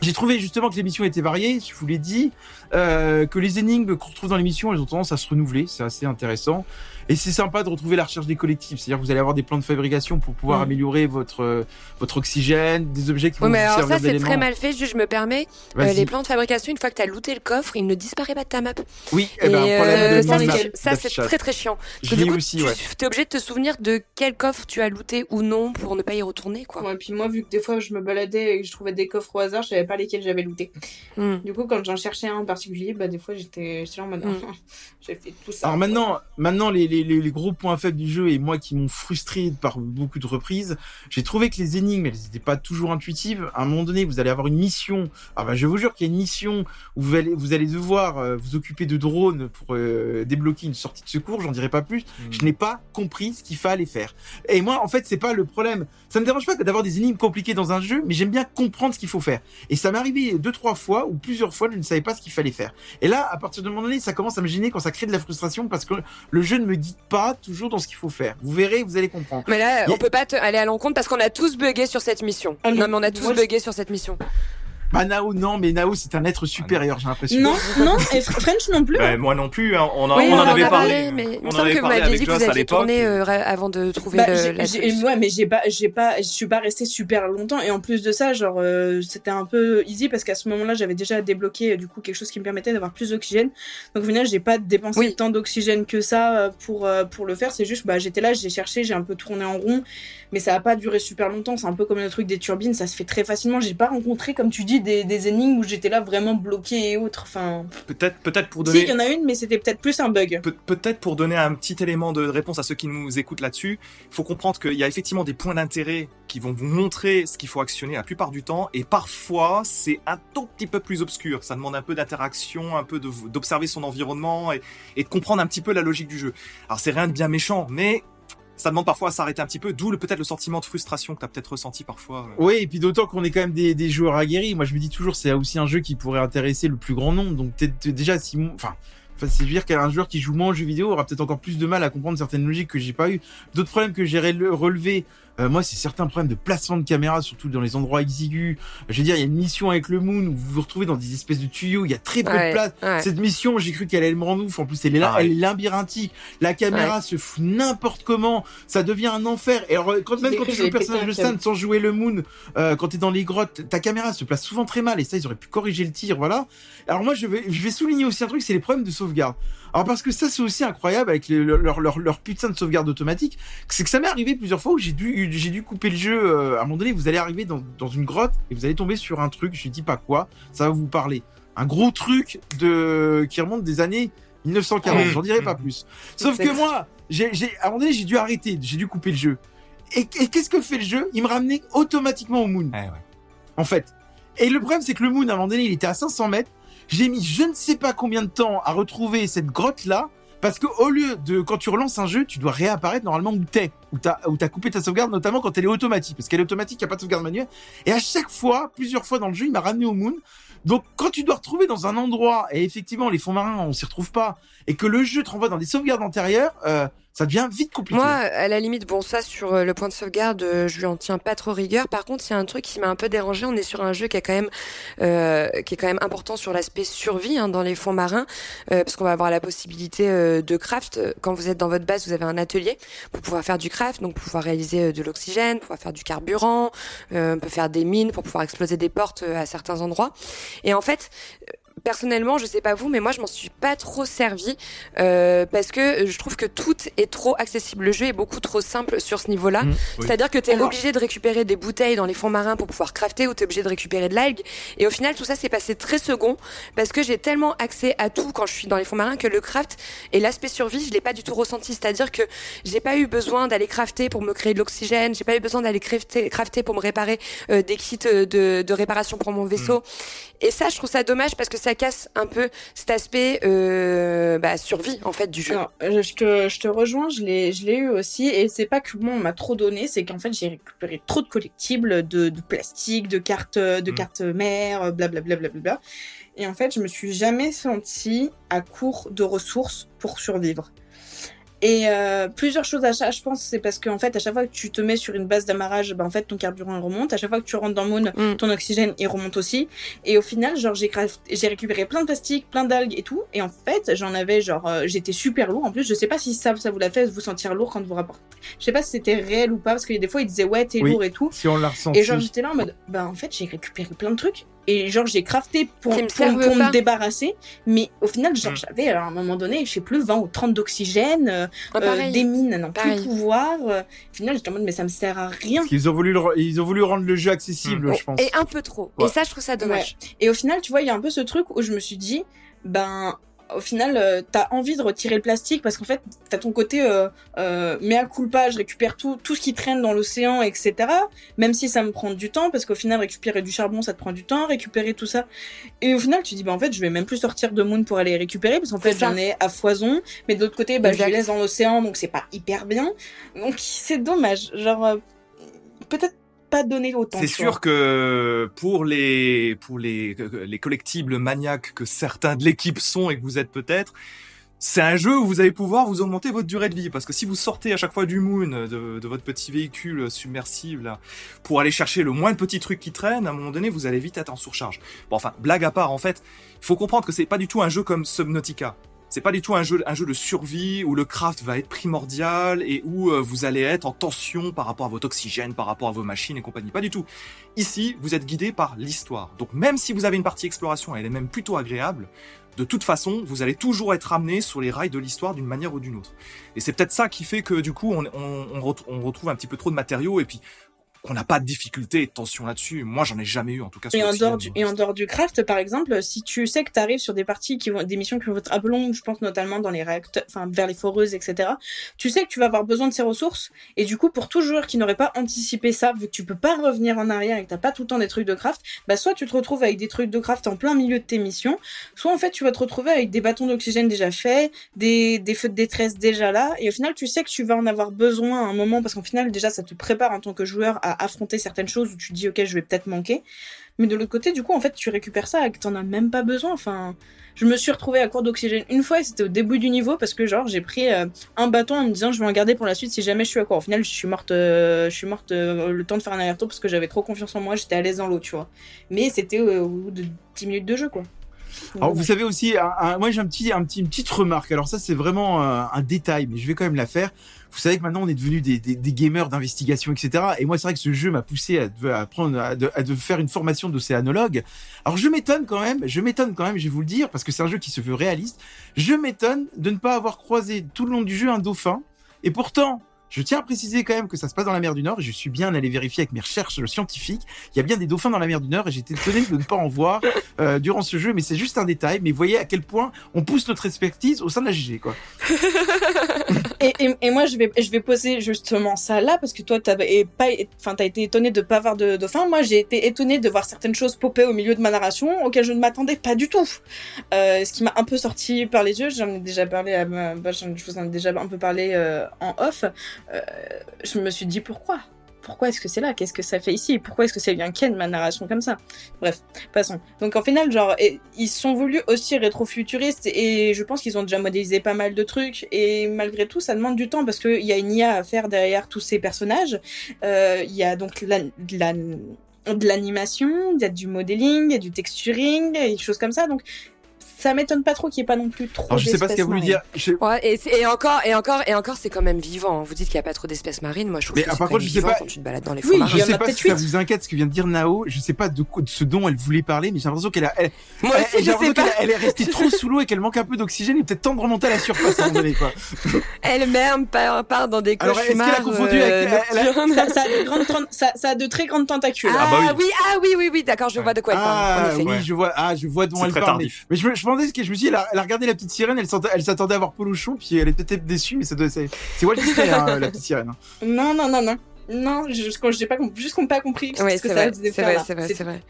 J'ai trouvé justement que les missions étaient variées, je vous l'ai dit, euh, que les énigmes qu'on retrouve dans les missions, elles ont tendance à se renouveler, c'est assez intéressant. Et c'est sympa de retrouver la recherche des collectifs, c'est-à-dire que vous allez avoir des plans de fabrication pour pouvoir Mm. améliorer votre euh, votre oxygène, des objets qui vont Oui, mais vous alors servir ça, c'est très mal fait. Juste, je me permets. Euh, les plans de fabrication, une fois que tu as looté le coffre, il ne disparaît pas de ta map. Oui, eh Et ben, euh, ça, c'est- ça, c'est d'affichage. très très chiant. Parce Je que du coup, aussi, tu ouais. es obligé de te souvenir de quel coffre tu as looté ou non pour ne pas y retourner, quoi. Ouais, puis moi, vu que des fois je me baladais et que je trouvais des coffres au hasard, je savais pas lesquels j'avais looté. Mm. Du coup, quand j'en cherchais un en particulier, bah des fois j'étais là en mode Mm. j'ai fait tout ça. Alors maintenant, maintenant les, les, les, les gros points faibles du jeu et moi qui m'ont frustré par beaucoup de reprises, j'ai trouvé que les énigmes elles n'étaient pas toujours intuitives. À un moment donné, vous allez avoir une mission. Ah bah je vous jure qu'il y a une mission où vous allez vous allez devoir euh, vous occuper de drones pour euh, débloquer une sortie de secours. J'en dirai pas plus. Je n'ai pas compris ce qu'il fallait faire. Et moi, en fait, c'est pas le problème. Ça me dérange pas d'avoir des énigmes compliquées dans un jeu, mais j'aime bien comprendre ce qu'il faut faire. Et ça m'est arrivé deux, trois fois ou plusieurs fois, je ne savais pas ce qu'il fallait faire. Et là, à partir de moment donné, ça commence à me gêner quand ça crée de la frustration parce que le jeu ne me pas toujours dans ce qu'il faut faire. Vous verrez, vous allez comprendre. Mais là, a- on peut pas te aller à l'encontre parce qu'on a tous bugué sur cette mission. Ah non. mais on a tous Moi, bugué sur cette mission. Bah Nao, non, mais Nao, c'est un être supérieur, j'ai l'impression. Non, non, et French non plus. Ben, moi non plus, hein. on, en- oui, on en en avait a parlé. mais on en avait que parlé avec dit que vous Joss à aviez l'époque. tourné euh, avant de trouver Bah, le, la ouais, mais j'ai pas, j'ai pas, je suis pas restée super longtemps. Et en plus de ça, genre, euh, c'était un peu easy parce qu'à ce moment-là, j'avais déjà débloqué euh, du coup quelque chose qui me permettait d'avoir plus d'oxygène. Donc au final, j'ai pas dépensé Oui. tant d'oxygène que ça euh, pour euh, pour le faire. C'est juste, bah, j'étais là, j'ai cherché, j'ai un peu tourné en rond, mais ça a pas duré super longtemps. C'est un peu comme le truc des turbines, ça se fait très facilement. J'ai pas rencontré, comme tu dis, des, des énigmes où j'étais là vraiment bloqué et autres. Enfin, Peut-être, peut-être pour si, donner. il y en a une, mais c'était peut-être plus un bug. Pe- Peut-être pour donner un petit élément de réponse à ceux qui nous écoutent là-dessus, il faut comprendre qu'il y a effectivement des points d'intérêt qui vont vous montrer ce qu'il faut actionner la plupart du temps, et parfois c'est un tout petit peu plus obscur. Ça demande un peu d'interaction, un peu d'observer son environnement et, et de comprendre un petit peu la logique du jeu. Alors c'est rien de bien méchant, mais ça demande parfois à s'arrêter un petit peu, d'où peut-être le sentiment de frustration que t'as peut-être ressenti parfois. euh. Oui, et puis d'autant qu'on est quand même des, joueurs aguerris. Moi, je me dis toujours, c'est aussi un jeu qui pourrait intéresser le plus grand nombre. Donc, peut-être déjà, si, enfin, enfin, c'est dire qu'un joueur qui joue moins aux jeux vidéo aura peut-être encore plus de mal à comprendre certaines logiques que j'ai pas eu. D'autres problèmes que j'ai rele- relevés, euh, moi, c'est certains problèmes de placement de caméra, surtout dans les endroits exigus. Je veux dire, il y a une mission avec le Moon où vous vous retrouvez dans des espèces de tuyaux, il y a très peu Ouais, de place. ouais. Cette mission, j'ai cru qu'elle allait me rendre ouf. En plus, elle est là, Ah elle est labyrinthique. La caméra se fout n'importe comment. Ça devient un enfer. Et alors, quand même quand tu joues le personnage de. Stan sans jouer le Moon, euh, quand t'es dans les grottes, ta caméra se place souvent très mal. Et ça, ils auraient pu corriger le tir, voilà. Alors moi, je vais, je vais souligner aussi un truc, c'est les problèmes de sauvegarde. Alors parce que ça, c'est aussi incroyable avec les- leur, leur, leur putain de sauvegarde automatique. C'est que ça m'est arrivé plusieurs fois où j'ai dû, j'ai dû couper le jeu. euh, à un moment donné, vous allez arriver dans, dans une grotte et vous allez tomber sur un truc. Je dis pas quoi. Ça va vous parler. Un gros truc de qui remonte des années 1940. Mmh. J'en dirai pas plus. Sauf que moi, j'ai, j'ai, à un moment donné, j'ai dû arrêter. J'ai dû couper le jeu. Et, et qu'est-ce que fait le jeu? Il me ramenait automatiquement au Moon Eh ouais. en fait. Et le problème, c'est que le Moon, à un moment donné, il était à 500 mètres. J'ai mis je ne sais pas combien de temps à retrouver cette grotte-là. Parce que au lieu de, quand tu relances un jeu, tu dois réapparaître normalement où t'es. Où t'as, où t'as coupé ta sauvegarde, notamment quand elle est automatique. Parce qu'elle est automatique, n'y a pas de sauvegarde manuelle. Et à chaque fois, plusieurs fois dans le jeu, il m'a ramené au Moon. Donc, quand tu dois retrouver dans un endroit, et effectivement, les fonds marins, on s'y retrouve pas, et que le jeu te renvoie dans des sauvegardes antérieures, euh, ça devient vite compliqué. Moi, à la limite, bon, ça, sur euh, le point de sauvegarde, euh, je lui en tiens pas trop rigueur. Par contre, il y a un truc qui m'a un peu dérangé. On est sur un jeu qui est quand même, euh, qui est quand même important sur l'aspect survie hein, dans les fonds marins, euh, parce qu'on va avoir la possibilité euh, de craft. Quand vous êtes dans votre base, vous avez un atelier pour pouvoir faire du craft, donc pour pouvoir réaliser euh, de l'oxygène, pouvoir faire du carburant, on peut faire des mines pour pouvoir exploser des portes à certains endroits. Et en fait, personnellement, je sais pas vous, mais moi je m'en suis pas trop servi euh, parce que je trouve que tout est trop accessible. Le jeu est beaucoup trop simple sur ce niveau-là. Mmh, oui. C'est-à-dire que tu es Alors- obligé de récupérer des bouteilles dans les fonds marins pour pouvoir crafter ou tu es obligé de récupérer de l'algue. Et au final, tout ça s'est passé très second parce que j'ai tellement accès à tout quand je suis dans les fonds marins que le craft et l'aspect survie, je l'ai pas du tout ressenti. C'est-à-dire que j'ai pas eu besoin d'aller crafter pour me créer de l'oxygène, j'ai pas eu besoin d'aller crafter, crafter pour me réparer euh, des kits euh, de, de réparation pour mon vaisseau. Et ça, je trouve ça dommage parce que ça casse un peu cet aspect euh, bah, survie en fait du jeu. Alors, je te, je te rejoins, je l'ai, je l'ai eu aussi, et c'est pas que moi on m'a trop donné, c'est qu'en fait j'ai récupéré trop de collectibles, de, de plastique, de cartes, de Mm. cartes mères, blablabla, blablabla. Et en fait, je me suis jamais sentie à court de ressources pour survivre. Et euh, plusieurs choses à chaque, je pense, c'est parce qu'en fait, à chaque fois que tu te mets sur une base d'amarrage, ben, en fait, ton carburant il remonte. À chaque fois que tu rentres dans Moon, Mm. ton oxygène il remonte aussi. Et au final, genre, j'ai j'ai récupéré plein de plastique, plein d'algues et tout. Et en fait, j'en avais, genre, euh, j'étais super lourd. En plus, je sais pas si ça, ça vous l'a fait vous sentir lourd quand vous rapportez. Je sais pas si c'était réel ou pas, parce que des fois, ils disaient, ouais, t'es Oui. lourd et tout. Si on l'a ressenti. Et genre, j'étais là en mode, bah, en fait, j'ai récupéré plein de trucs. Et genre, j'ai crafté pour, pour, me débarrasser. Mais au final, genre, Mm. j'avais, alors, à un moment donné, je sais plus, 20 ou 30 d'oxygène, euh, euh, des mines n'en plus pouvoir. euh. Au final, j'étais en mode, mais ça me sert à rien. Parce qu'ils ont voulu, le, ils ont voulu rendre le jeu accessible, Mm. je pense. Et un peu trop. Ouais. Et ça, je trouve ça dommage. Et au final, tu vois, il y a un peu ce truc où je me suis dit, ben, au final, euh, t'as envie de retirer le plastique parce qu'en fait, t'as ton côté euh, euh, mea culpa, je récupère tout, tout ce qui traîne dans l'océan, etc. Même si ça me prend du temps, parce qu'au final, récupérer du charbon, ça te prend du temps, récupérer tout ça. Et au final, tu dis, bah en fait, je vais même plus sortir de Moon pour aller récupérer, parce qu'en fait, j'en ai à foison. Mais de l'autre côté, bah, je les laisse dans l'océan, donc c'est pas hyper bien. Donc c'est dommage. Genre, euh, peut-être pas autant. C'est sûr que pour les pour les les collectibles maniaques que certains de l'équipe sont et que vous êtes peut-être, c'est un jeu où vous allez pouvoir vous augmenter votre durée de vie parce que si vous sortez à chaque fois du moon de, de votre petit véhicule submersible là, pour aller chercher le moins de petits trucs qui traînent, à un moment donné vous allez vite être en surcharge. Bon enfin blague à part en fait, il faut comprendre que c'est pas du tout un jeu comme Subnautica. C'est pas du tout un jeu, un jeu de survie où le craft va être primordial et où euh, vous allez être en tension par rapport à votre oxygène, par rapport à vos machines et compagnie. Pas du tout. Ici, vous êtes guidé par l'histoire. Donc même si vous avez une partie exploration, elle est même plutôt agréable, de toute façon, vous allez toujours être amené sur les rails de l'histoire d'une manière ou d'une autre. Et c'est peut-être ça qui fait que du coup, on, on, on ret- on retrouve un petit peu trop de matériaux et puis qu'on n'a pas de difficulté et de tension là-dessus. Moi, j'en ai jamais eu, en tout cas. Sur Et en, dehors du, et en dehors du craft, par exemple, si tu sais que tu arrives sur des parties qui vont, des missions qui vont être un peu longues, je pense notamment dans les réacteurs, enfin, vers les foreuses, etc. Tu sais que tu vas avoir besoin de ces ressources. Et du coup, pour tout joueur qui n'aurait pas anticipé ça, vu que tu peux pas revenir en arrière et que t'as pas tout le temps des trucs de craft, bah, soit tu te retrouves avec des trucs de craft en plein milieu de tes missions, soit en fait, tu vas te retrouver avec des bâtons d'oxygène déjà faits, des, des feux de détresse déjà là. Et au final, tu sais que tu vas en avoir besoin à un moment parce qu'en final, déjà, ça te prépare en tant que joueur à affronter certaines choses où tu dis, ok, je vais peut-être manquer. Mais de l'autre côté, du coup, en fait, tu récupères ça et que t'en as même pas besoin. Enfin, je me suis retrouvée à court d'oxygène une fois et c'était au début du niveau parce que, genre, j'ai pris euh, un bâton en me disant, je vais en garder pour la suite si jamais je suis à court. Au final, je suis morte, euh, je suis morte euh, le temps de faire un aller-retour parce que j'avais trop confiance en moi, j'étais à l'aise dans l'eau, tu vois. Mais c'était au bout de 10 minutes de jeu, quoi. Alors, vous savez aussi, un- un- moi j'ai un petit, un petit, une petite remarque. Alors ça, c'est vraiment euh, un détail, mais je vais quand même la faire. Vous savez que maintenant on est devenus des, des, gamers d'investigation, etc. Et moi, c'est vrai que ce jeu m'a poussé à, à prendre, à, faire une formation d'océanologue. Alors je m'étonne quand même, je m'étonne quand même, je vais vous le dire, parce que c'est un jeu qui se veut réaliste. Je m'étonne de ne pas avoir croisé tout le long du jeu un dauphin. Et pourtant, je tiens à préciser quand même que ça se passe dans la mer du Nord. Et je suis bien allé vérifier avec mes recherches scientifiques. Il y a bien des dauphins dans la mer du Nord et j'étais étonné de ne pas en voir euh, durant ce jeu. Mais c'est juste un détail. Mais voyez à quel point on pousse notre expertise au sein de la GG, quoi. Et, et, et moi, je vais, je vais poser justement ça là, parce que toi, t'as pas, enfin, t'as été étonné de pas voir de dauphin. Moi, j'ai été étonné de voir certaines choses popper au milieu de ma narration, auxquelles je ne m'attendais pas du tout. Euh, ce qui m'a un peu sorti par les yeux. J'en ai déjà parlé, à ma, bah, je vous en ai déjà un peu parlé euh, en off. Euh, je me suis dit pourquoi? Pourquoi est-ce que c'est là? Qu'est-ce que ça fait ici? Pourquoi est-ce que ça vient ken ma narration comme ça? Bref, passons. Donc en final, genre, et, ils sont voulus aussi rétro-futuristes et je pense qu'ils ont déjà modélisé pas mal de trucs et malgré tout, ça demande du temps parce qu'il y a une IA à faire derrière tous ces personnages. Euh, Il y a donc de la de l'animation, il y a du modeling, il y a du texturing, des choses comme ça. Donc ça m'étonne pas trop qu'il n'y ait pas non plus trop. Alors je sais pas ce d'espèces qu'elle voulu marines. dire. Je- Ouais, et, encore, et encore, et encore, c'est quand même vivant. Vous dites qu'il n'y a pas trop d'espèces marines. Moi, je trouve Mais, que ah, c'est par quand contre, même je sais vivant pas- quand tu te balades dans les Oui, fonds Je sais pas si ça vous inquiète ce que vient de dire Nao. Je sais pas de, quoi- de ce dont elle voulait parler, mais j'ai l'impression qu'elle a, elle, Moi elle- aussi, j'ai je sais l'impression pas. qu'elle elle est restée trop sous l'eau et qu'elle manque un peu d'oxygène et peut-être temps de remonter à la surface à un moment donné, quoi. Elle-même part, part dans des Alors, est-ce qu'elle a confondu avec- euh, elle ça, a de très grandes tentacules. Ah, Ah bah oui. ah oui, oui, oui, d'accord, je vois de quoi elle parle. Ah oui, Ouais. je vois, ah je vois dont C'est elle parle. Mais, je demandais ce que je me suis dit, elle a, regardé la petite sirène, elle s'attendait, à voir Polochon, puis elle est peut-être déçue, mais c'est, c'est Walt Disney, hein, la petite sirène. hein. Non, non, non, non. Non, je- je pas juste qu'on pas compris ce Ouais, que c'est ça vrai, c'est vrai, là. c'est vrai, C'est- c'est vrai.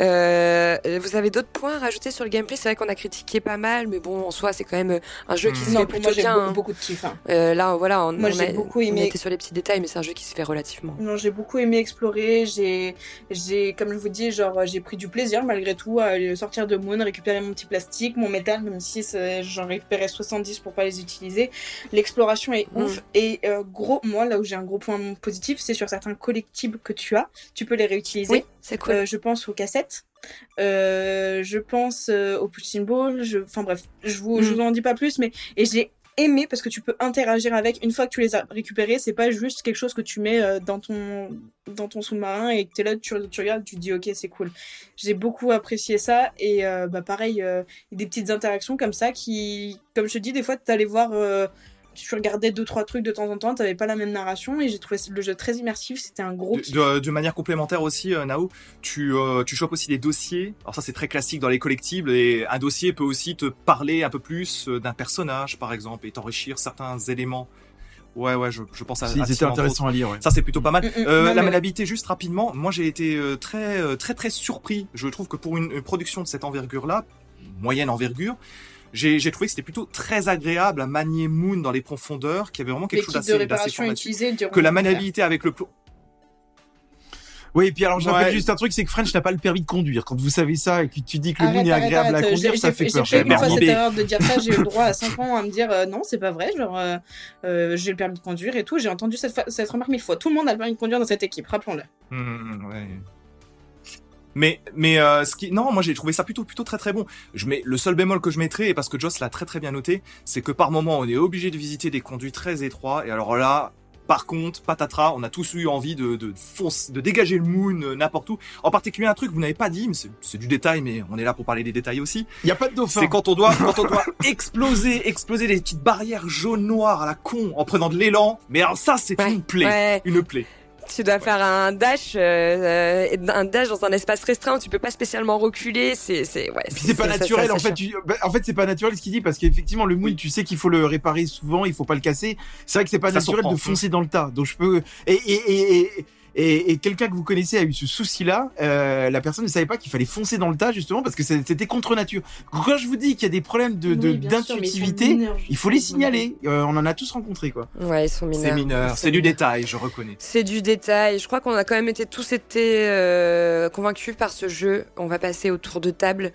Euh, vous avez d'autres points à rajouter sur le gameplay? C'est vrai qu'on a critiqué pas mal, mais bon, en soi, c'est quand même un jeu qui Hmm. se Non, fait pour plutôt moi, j'ai bien. beaucoup, hein. beaucoup de kiff. hein. Euh, là, voilà, on, Moi, on a, beaucoup on aimé- était sur les petits détails, mais c'est un jeu qui se fait relativement. Non, j'ai beaucoup aimé explorer. J'ai, j'ai, comme je vous dis, genre, j'ai pris du plaisir malgré tout à sortir de Moon, récupérer mon petit plastique, mon métal, même si j'en récupérais 70 pour pas les utiliser. L'exploration est Mm. ouf. Et euh, gros, moi, là où j'ai un gros point positif, c'est sur certains collectibles que tu as. Tu peux les réutiliser. Oui, c'est cool. Euh, je pense aux cassettes. Euh, je pense euh, au punching ball. Je... Enfin bref, je vous, je Mm. vous en dis pas plus, mais et j'ai aimé parce que tu peux interagir avec une fois que tu les as récupérés. C'est pas juste quelque chose que tu mets dans ton dans ton sous-marin et que t'es là, tu, tu regardes, tu te dis ok c'est cool. J'ai beaucoup apprécié ça et euh, bah pareil, euh, des petites interactions comme ça qui, comme je te dis, des fois t'allais voir. euh, tu regardais deux trois trucs de temps en temps, t'avais pas la même narration et j'ai trouvé le jeu très immersif. C'était un gros De, kiff. de- de manière complémentaire aussi, euh, Nao, tu, euh, tu chopes aussi des dossiers. Alors ça c'est très classique dans les collectibles et un dossier peut aussi te parler un peu plus euh, d'un personnage par exemple et t'enrichir certains éléments. Ouais ouais, je, je pense à. à C'était intéressant à lire, ouais. Ça c'est plutôt pas mal. Mm, mm, Euh, non, la mais- maniabilité juste rapidement. Moi j'ai été euh, très euh, très très surpris. Je trouve que pour une, une production de cette envergure là, moyenne envergure, j'ai j'ai trouvé que c'était plutôt très agréable à manier Moon dans les profondeurs, qu'il y avait vraiment quelque Les chose d'assez Que la maniabilité avec le Oui, et puis alors, je rappelle Ouais. juste un truc, c'est que French n'a pas le permis de conduire. Quand vous savez ça et que tu dis que le Arrête, Moon est arrête, agréable arrête. à conduire, J'ai- ça j'ai fait J'ai peur. fait une J'ai fois cette erreur de dire ça, j'ai eu le droit à 5 ans à me dire euh, non, c'est pas vrai, genre euh, euh, j'ai le permis de conduire et tout. J'ai entendu cette, fa- cette remarque mille fois. Tout le monde a le permis de conduire dans cette équipe, rappelons-le. Hmm, ouais. Mais mais euh, ce qui non moi j'ai trouvé ça plutôt plutôt très très bon. Je mets le seul bémol que je mettrais et parce que Joss l'a très très bien noté, c'est que par moment on est obligé de visiter des conduits très étroits et alors là par contre patatras, on a tous eu envie de de fonce, de dégager le moon euh, n'importe où. En particulier un truc que vous n'avez pas dit mais c'est c'est du détail mais on est là pour parler des détails aussi. Il y a pas de dauphin. C'est quand on doit quand on doit exploser exploser des petites barrières jaune noires à la con en prenant de l'élan. Mais alors ça c'est Ouais, une plaie, ouais. une plaie. Tu dois faire un dash, euh, un dash dans un espace restreint. Tu peux pas spécialement reculer. C'est, c'est, ouais. Puis c'est pas ça- ça- naturel ça- en fait. Tu... bah, en fait, c'est pas naturel ce qu'il dit parce qu'effectivement le moon, tu sais qu'il faut le réparer souvent, il faut pas le casser. C'est vrai que c'est pas Ça naturel de foncer dans le tas. Donc je peux et et et et, et, et quelqu'un que vous connaissez a eu ce souci-là. euh, la personne ne savait pas qu'il fallait foncer dans le tas justement parce que c'était contre nature. Quand je vous dis qu'il y a des problèmes de Oui, d'intuitivité, il faut les signaler. Euh, on en a tous rencontré quoi. Ouais, ils sont mineurs. C'est mineur, c'est du détail, je reconnais. C'est du détail. Je crois qu'on a quand même été tous été euh, convaincus par ce jeu. On va passer au tour de table.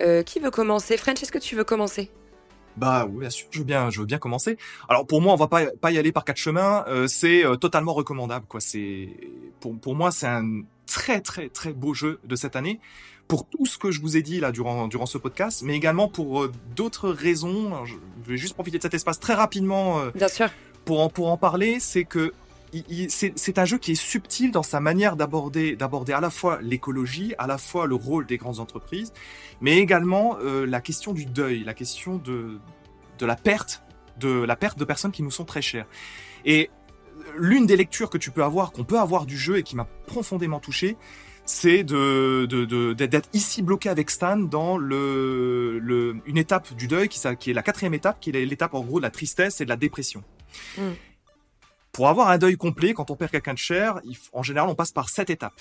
Euh, qui veut commencer? French, est-ce que tu veux commencer? Bah oui, bien sûr, je veux bien, je veux bien commencer. Alors pour moi, on va pas pas y aller par quatre chemins. euh, c'est euh, totalement recommandable, quoi. C'est pour pour moi, c'est un très très très beau jeu de cette année. Pour tout ce que je vous ai dit là durant durant ce podcast, mais également pour euh, d'autres raisons. Alors, Je vais juste profiter de cet espace très rapidement euh, Bien sûr. pour en pour en parler. C'est que c'est un jeu qui est subtil dans sa manière d'aborder d'aborder à la fois l'écologie, à la fois le rôle des grandes entreprises, mais également euh, la question du deuil, la question de la perte de la perte de personnes qui nous sont très chères. Et l'une des lectures que tu peux avoir, qu'on peut avoir du jeu et qui m'a profondément touché, c'est de d'être ici bloqué avec Stan dans une étape du deuil qui est la quatrième étape, qui est l'étape en gros de la tristesse et de la dépression. Mm. Pour avoir un deuil complet, quand on perd quelqu'un de cher, en général, on passe par sept étapes.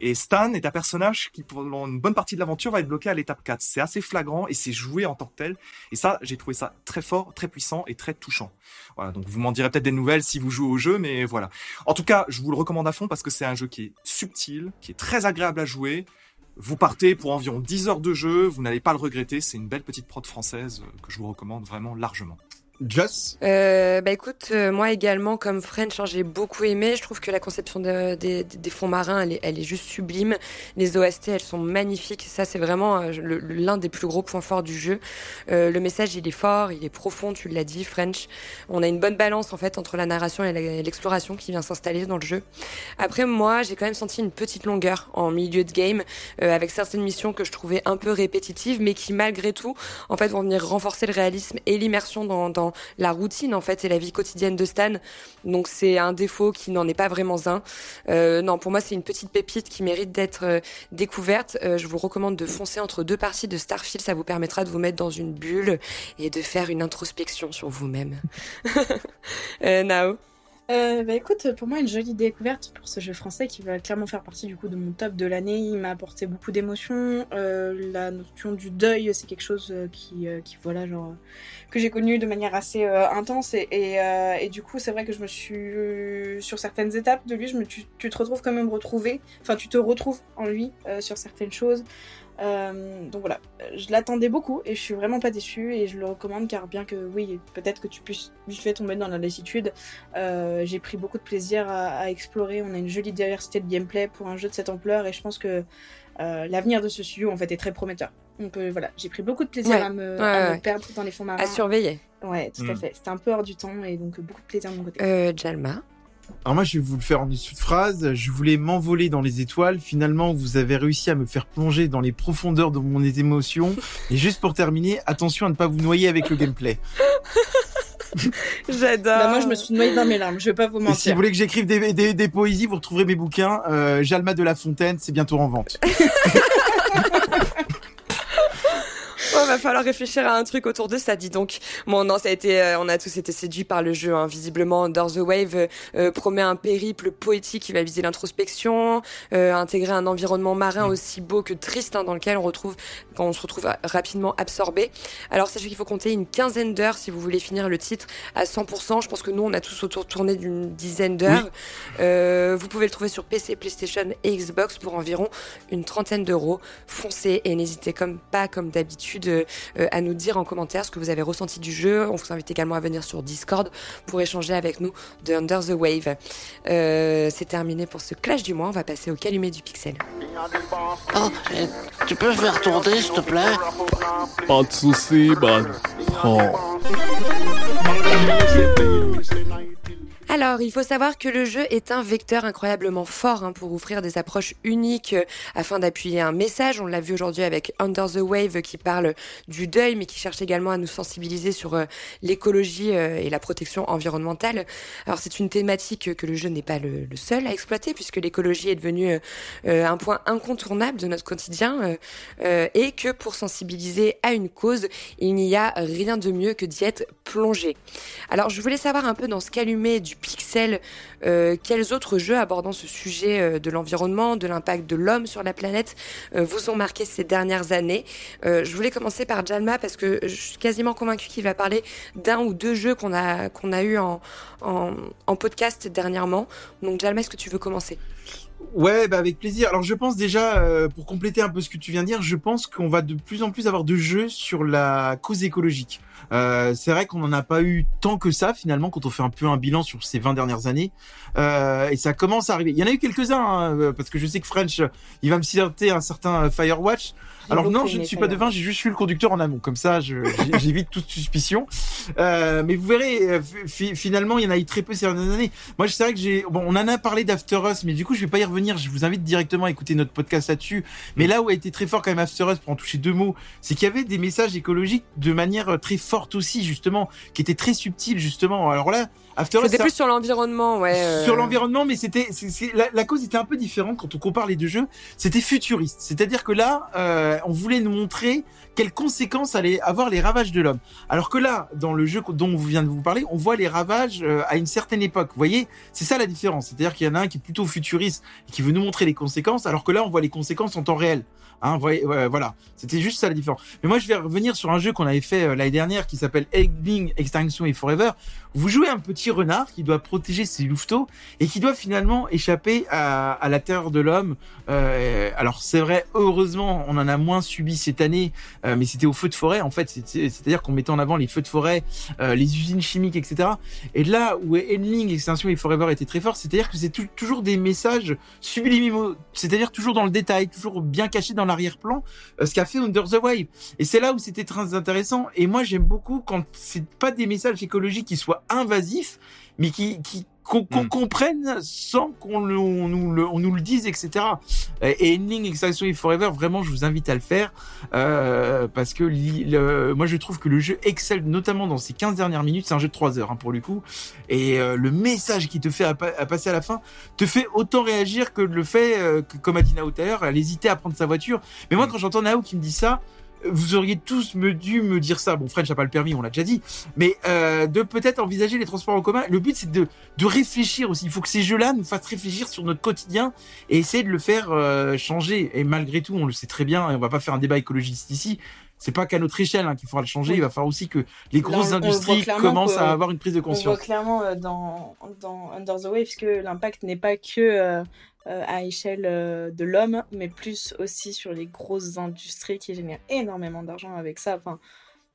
Et Stan est un personnage qui, pendant une bonne partie de l'aventure, va être bloqué à l'étape 4. C'est assez flagrant et c'est joué en tant que tel. Et ça, j'ai trouvé ça très fort, très puissant et très touchant. Voilà, donc vous m'en direz peut-être des nouvelles si vous jouez au jeu, mais voilà. En tout cas, je vous le recommande à fond parce que c'est un jeu qui est subtil, qui est très agréable à jouer. Vous partez pour environ 10 heures de jeu, vous n'allez pas le regretter, c'est une belle petite prod française euh, que je vous recommande vraiment largement. Joss. Euh, bah écoute, euh, moi également comme French, hein, j'ai beaucoup aimé. Je trouve que la conception de- des- des fonds marins, elle est, elle est juste sublime. Les OST, elles sont magnifiques. Ça, c'est vraiment euh, l'un des plus gros points forts du jeu. Euh, le message, il est fort, il est profond. Tu l'as dit, French. On a une bonne balance en fait entre la narration et l'exploration qui vient s'installer dans le jeu. Après, moi, j'ai quand même senti une petite longueur en milieu de game euh, avec certaines missions que je trouvais un peu répétitives, mais qui malgré tout, en fait, vont venir renforcer le réalisme et l'immersion dans, dans la routine en fait et la vie quotidienne de Stan. Donc c'est un défaut qui n'en est pas vraiment un. Euh, non, pour moi c'est une petite pépite qui mérite d'être euh, découverte. Euh, je vous recommande de foncer entre deux parties de Starfield, ça vous permettra de vous mettre dans une bulle et de faire une introspection sur vous-même. euh. Euh, bah écoute, pour moi, une jolie découverte pour ce jeu français qui va clairement faire partie du coup de mon top de l'année. Il m'a apporté beaucoup d'émotions. Euh, la notion du deuil, c'est quelque chose euh, qui, voilà, genre, que j'ai connu de manière assez intense. Et, du coup, c'est vrai que je me suis, sur certaines étapes de lui, je me, tu, tu te retrouves quand même retrouvé. Enfin, tu te retrouves en lui sur certaines choses. Euh, donc voilà, je l'attendais beaucoup et je suis vraiment pas déçue et je le recommande car bien que oui, peut-être que tu puisses vite fait tomber dans la lassitude, euh, j'ai pris beaucoup de plaisir à, à explorer. On a une jolie diversité de gameplay pour un jeu de cette ampleur et je pense que euh, l'avenir de ce studio en fait est très prometteur. Donc euh, voilà, j'ai pris beaucoup de plaisir Ouais, à, me, ouais, à ouais. me perdre dans les fonds marins. À surveiller. Ouais, tout à Mm. fait. C'était un peu hors du temps et donc beaucoup de plaisir de mon côté. Euh, Jalma. Alors moi, je vais vous le faire en dessous de phrase. Je voulais m'envoler dans les étoiles. Finalement, vous avez réussi à me faire plonger dans les profondeurs de mon émotions. Et juste pour terminer, attention à ne pas vous noyer avec le gameplay. J'adore. Bah, moi, je me suis noyée dans mes larmes. Je vais pas vous Et si mentir. vous voulez que j'écrive des, des, des poésies, vous retrouverez mes bouquins. Euh, Jalma de la Fontaine, c'est bientôt en vente. Ouais, va falloir réfléchir à un truc autour de ça, dis donc. Bon, non, ça a été, euh, on a tous été séduits par le jeu. Hein. Visiblement, Under the Wave euh, euh, promet un périple poétique qui va viser l'introspection, euh, intégrer un environnement marin aussi beau que triste, hein, dans lequel on retrouve, quand on se retrouve ra- rapidement absorbé. Alors, sachez qu'il faut compter une quinzaine d'heures si vous voulez finir le titre à 100%. Je pense que nous, on a tous autour tourné d'une dizaine d'heures. Euh, vous pouvez le trouver sur PC, PlayStation et Xbox pour environ une trentaine d'euros. Foncez et n'hésitez comme pas, comme d'habitude, euh, euh, à nous dire en commentaire ce que vous avez ressenti du jeu. On vous invite également à venir sur Discord pour échanger avec nous de Under the Wave. Euh, C'est terminé pour ce clash du mois. On va passer au calumet du pixel. Oh, tu peux faire tourner, s'il te plaît? Pas de soucis, man. Oh. Alors, il faut savoir que le jeu est un vecteur incroyablement fort hein, pour offrir des approches uniques euh, afin d'appuyer un message. On l'a vu aujourd'hui avec Under the Wave qui parle du deuil, mais qui cherche également à nous sensibiliser sur euh, l'écologie euh, et la protection environnementale. Alors, c'est une thématique que le jeu n'est pas le, seul à exploiter, puisque l'écologie est devenue un point incontournable de notre quotidien, et que pour sensibiliser à une cause, il n'y a rien de mieux que d'y être plongé. Alors, je voulais savoir un peu dans ce qu'allumait du Pixel, euh, quels autres jeux abordant ce sujet euh, de l'environnement, de l'impact de l'homme sur la planète euh, vous ont marqué ces dernières années? Je voulais commencer par Jalma parce que je suis quasiment convaincue qu'il va parler d'un ou deux jeux qu'on a qu'on a eu en, en, en podcast dernièrement. Donc Jalma, est-ce que tu veux commencer? Ouais, bah avec plaisir. Alors je pense déjà, euh, pour compléter un peu ce que tu viens de dire, je pense qu'on va de plus en plus avoir de jeux sur la cause écologique. Euh, c'est vrai qu'on n'en a pas eu tant que ça finalement quand on fait un peu un bilan sur ces 20 dernières années. Euh, et ça commence à arriver. Il y en a eu quelques-uns, hein, euh, parce que je sais que French, il va me citer un certain Firewatch. Alors non, je ne suis pas devin, j'ai juste eu le conducteur en amont. Comme ça, j'évite toute suspicion. Euh, mais vous verrez, euh, finalement, il y en a eu très peu ces dernières années. Moi, c'est vrai que j'ai, bon, on en a parlé d'After Us, mais du coup, je vais pas y revenir. Je vous invite directement à écouter notre podcast là-dessus. Mais là où a été très fort quand même After Us, pour en toucher deux mots, c'est qu'il y avait des messages écologiques de manière euh, très forte aussi, justement, qui étaient très subtils, justement. Alors là, After. C'était plus sur l'environnement, ouais. Sur l'environnement, mais c'était, la, la, cause était un peu différente quand on compare les deux jeux. C'était futuriste. C'est-à-dire que là, euh, on voulait nous montrer quelles conséquences allaient avoir les ravages de l'homme. Alors que là, dans le jeu dont on vient de vous parler, on voit les ravages euh, à une certaine époque. Vous voyez, c'est ça la différence. C'est-à-dire qu'il y en a un qui est plutôt futuriste et qui veut nous montrer les conséquences, alors que là, on voit les conséquences en temps réel. Hein, voilà, c'était juste ça la différence. Mais moi, je vais revenir sur un jeu qu'on avait fait euh, l'année dernière qui s'appelle Eggling Extinction et Forever. Vous jouez un petit renard qui doit protéger ses louveteaux et qui doit finalement échapper à, à la terre de l'homme. Euh, alors c'est vrai, heureusement, on en a moins subi cette année, mais c'était au feu de forêt en fait. C'est-à-dire qu'on mettait en avant les feux de forêt, euh, les usines chimiques, etc. Et là où Endling Extinction et Forever était très fort, c'est-à-dire que c'est toujours des messages subliminaux, c'est-à-dire toujours dans le détail, toujours bien caché dans l'arrière-plan, ce qu'a fait Under the Wave. Et c'est là où c'était très intéressant. Et moi j'aime beaucoup quand c'est pas des messages écologiques qui soient invasifs, mais qui, qui qu'on hmm. comprenne sans qu'on nous, le, on nous le dise, etc. Et Ending Extinction Forever, vraiment, je vous invite à le faire euh, parce que le, moi, je trouve que le jeu excelle notamment dans ces 15 dernières minutes. C'est un jeu de 3 heures hein, pour le coup, et euh, le message qui te fait à, passer à la fin te fait autant réagir que le fait, euh, que, comme a dit Nao tout à l'heure, elle hésitait à prendre sa voiture. Mais moi, hmm. quand j'entends Nao qui me dit ça, vous auriez tous me dû me dire ça. Bon, French n'a pas le permis, on l'a déjà dit, mais euh, de peut-être envisager les transports en commun. Le but, c'est de, de réfléchir aussi. Il faut que ces jeux-là nous fassent réfléchir sur notre quotidien et essayer de le faire euh, changer. Et malgré tout, on le sait très bien, et on va pas faire un débat écologiste ici. C'est pas qu'à notre échelle hein, qu'il faudra le changer. Il va falloir aussi que les grosses industries commencent à avoir une prise de conscience. On voit clairement euh, dans, dans Under the Wave que l'impact n'est pas que euh, à échelle euh, de l'homme, mais plus aussi sur les grosses industries qui génèrent énormément d'argent avec ça. Enfin,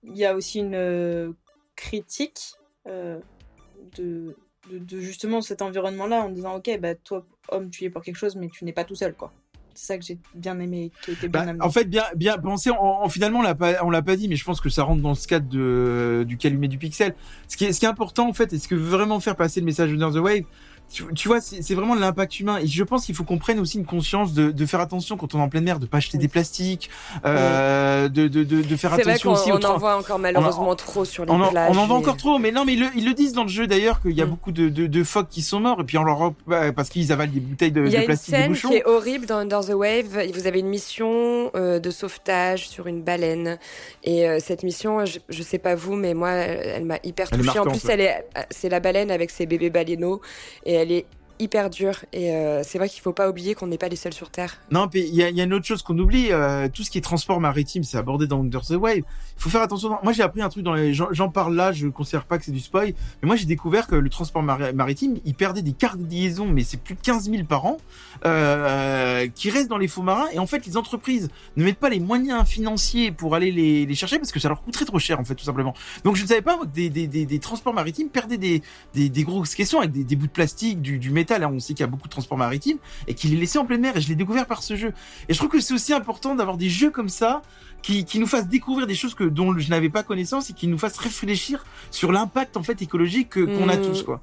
il y a aussi une euh, critique de, de, justement cet environnement-là en disant ok, bah toi homme tu es pour quelque chose, mais tu n'es pas tout seul quoi. C'est ça que j'ai bien aimé, qui était bien bah, En fait, bien, bien pensé. En, finalement, on l'a pas, on l'a pas dit, mais je pense que ça rentre dans ce cadre de, du calumet du pixel. Ce qui est, ce qui est important, en fait, est ce que veut vraiment faire passer le message de the Wave, tu, vois, c'est vraiment l'impact humain. Et je pense qu'il faut qu'on prenne aussi une conscience de, de, faire attention quand on est en pleine mer, de pas acheter des plastiques, euh, de, de, de, faire attention aussi. On, on en voit encore malheureusement trop sur les on plages. On en voit encore trop, mais non, mais ils le, disent dans le jeu d'ailleurs qu'il y a mm. beaucoup de, phoques qui sont morts et puis on leur bah, parce qu'ils avalent des bouteilles de, plastique. Il y a une scène qui est horrible dans Under the Wave. Vous avez une mission euh, de sauvetage sur une baleine et euh, cette mission, je, je sais pas vous, mais moi, elle m'a hyper touchée. En plus, elle est, c'est la baleine avec ses bébés baleineaux et est hyper dur. Et euh, c'est vrai qu'il faut pas oublier qu'on n'est pas les seuls sur Terre. Non, il y a, une autre chose qu'on oublie. Euh, tout ce qui est transport maritime, c'est abordé dans Under the Wave. Il faut faire attention. Moi, j'ai appris un truc dans les. J'en parle là. Je considère pas que c'est du spoil. Mais moi, j'ai découvert que le transport maritime, il perdait des cartes de liaison, mais c'est plus de 15 000 par an, euh, qui restent dans les faux marins. Et en fait, les entreprises ne mettent pas les moyens financiers pour aller les, chercher parce que ça leur coûterait trop cher, en fait, tout simplement. Donc, je ne savais pas que des, transports maritimes perdaient des, des, grosses questions avec des, bouts de plastique, du métal on sait qu'il y a beaucoup de transport maritime et qu'il est laissé en pleine mer. Et je l'ai découvert par ce jeu. Et je trouve que c'est aussi important d'avoir des jeux comme ça qui, qui nous fassent découvrir des choses que dont je n'avais pas connaissance et qui nous fassent réfléchir sur l'impact en fait écologique qu'on a mmh. tous quoi.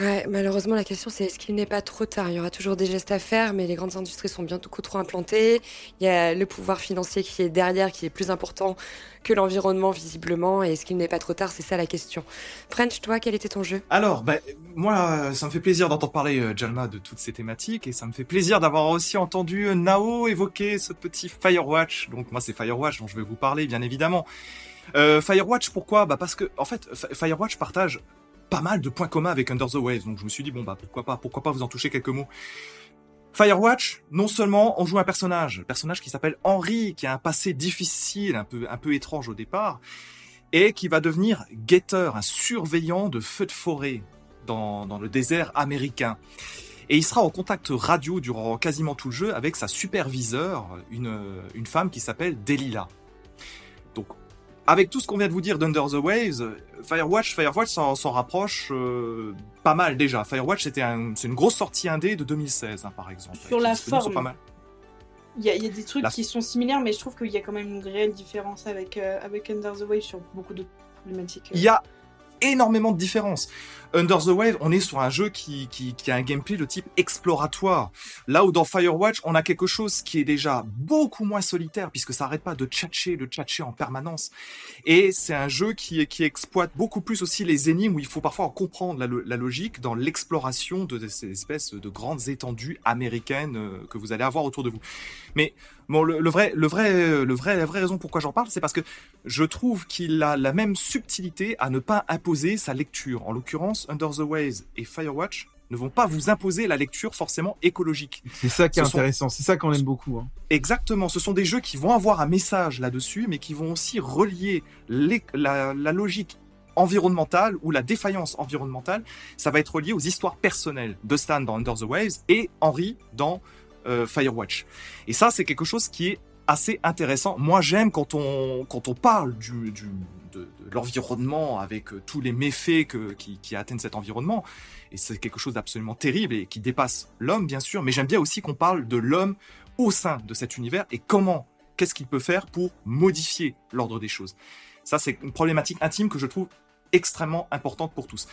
Ouais, malheureusement, la question c'est est-ce qu'il n'est pas trop tard? Il y aura toujours des gestes à faire, mais les grandes industries sont bien beaucoup trop implantées. Il y a le pouvoir financier qui est derrière, qui est plus important que l'environnement, visiblement. Et est-ce qu'il n'est pas trop tard? C'est ça la question. French, toi, quel était ton jeu? Alors, bah, moi, ça me fait plaisir d'entendre parler, euh, Jalma, de toutes ces thématiques, et ça me fait plaisir d'avoir aussi entendu euh, Nao évoquer ce petit Firewatch. Donc moi, c'est Firewatch dont je vais vous parler, bien évidemment. Euh, Firewatch, pourquoi? Bah parce que, en fait, Firewatch partage pas mal de points communs avec Under the Waves, donc je me suis dit bon bah pourquoi pas, pourquoi pas vous en toucher quelques mots. Firewatch, non seulement on joue un personnage, un personnage qui s'appelle Henry, qui a un passé difficile, un peu un peu étrange au départ, et qui va devenir guetteur, un surveillant de feux de forêt dans, dans le désert américain. Et il sera en contact radio durant quasiment tout le jeu avec sa superviseure, une, une femme qui s'appelle Delilah. Avec tout ce qu'on vient de vous dire d'Under the Waves, Firewatch, Firewatch s'en rapproche euh, pas mal déjà. Firewatch, c'était un, une grosse sortie indé de 2016, hein, par exemple. Sur la forme, il y, a des trucs qui sont similaires, mais je trouve qu'il y a quand même une réelle différence avec, euh, avec Under the Waves sur beaucoup de problématiques. Il y a énormément de différences. Under the Wave, on est sur un jeu qui, qui, a un gameplay de type exploratoire. Là où dans Firewatch, on a quelque chose qui est déjà beaucoup moins solitaire, puisque ça arrête pas de tchatcher, de tchatcher en permanence. Et c'est un jeu qui, qui exploite beaucoup plus aussi les énigmes, où il faut parfois comprendre la, la logique dans l'exploration de ces espèces de grandes étendues américaines euh, que vous allez avoir autour de vous. Mais bon, le, le vrai, le vrai, le vrai, la vraie raison pourquoi j'en parle, c'est parce que je trouve qu'il a la même subtilité à ne pas imposer sa lecture. En l'occurrence, Under the Waves et Firewatch ne vont pas vous imposer la lecture forcément écologique. C'est ça qui est intéressant, c'est ça qu'on aime beaucoup. Hein. Exactement, ce sont des jeux qui vont avoir un message là-dessus, mais qui vont aussi relier la, la logique environnementale ou la défaillance environnementale. Ça va être relié aux histoires personnelles de Stan dans Under the Waves et Henry dans euh, Firewatch. Et ça, c'est quelque chose qui est assez intéressant. Moi, j'aime quand on quand on parle du, du de, l'environnement avec euh, tous les méfaits que, qui, qui atteignent cet environnement. Et c'est quelque chose d'absolument terrible et qui dépasse l'homme, bien sûr. Mais j'aime bien aussi qu'on parle de l'homme au sein de cet univers et comment, qu'est-ce qu'il peut faire pour modifier l'ordre des choses. Ça, c'est une problématique intime que je trouve extrêmement importante pour tous.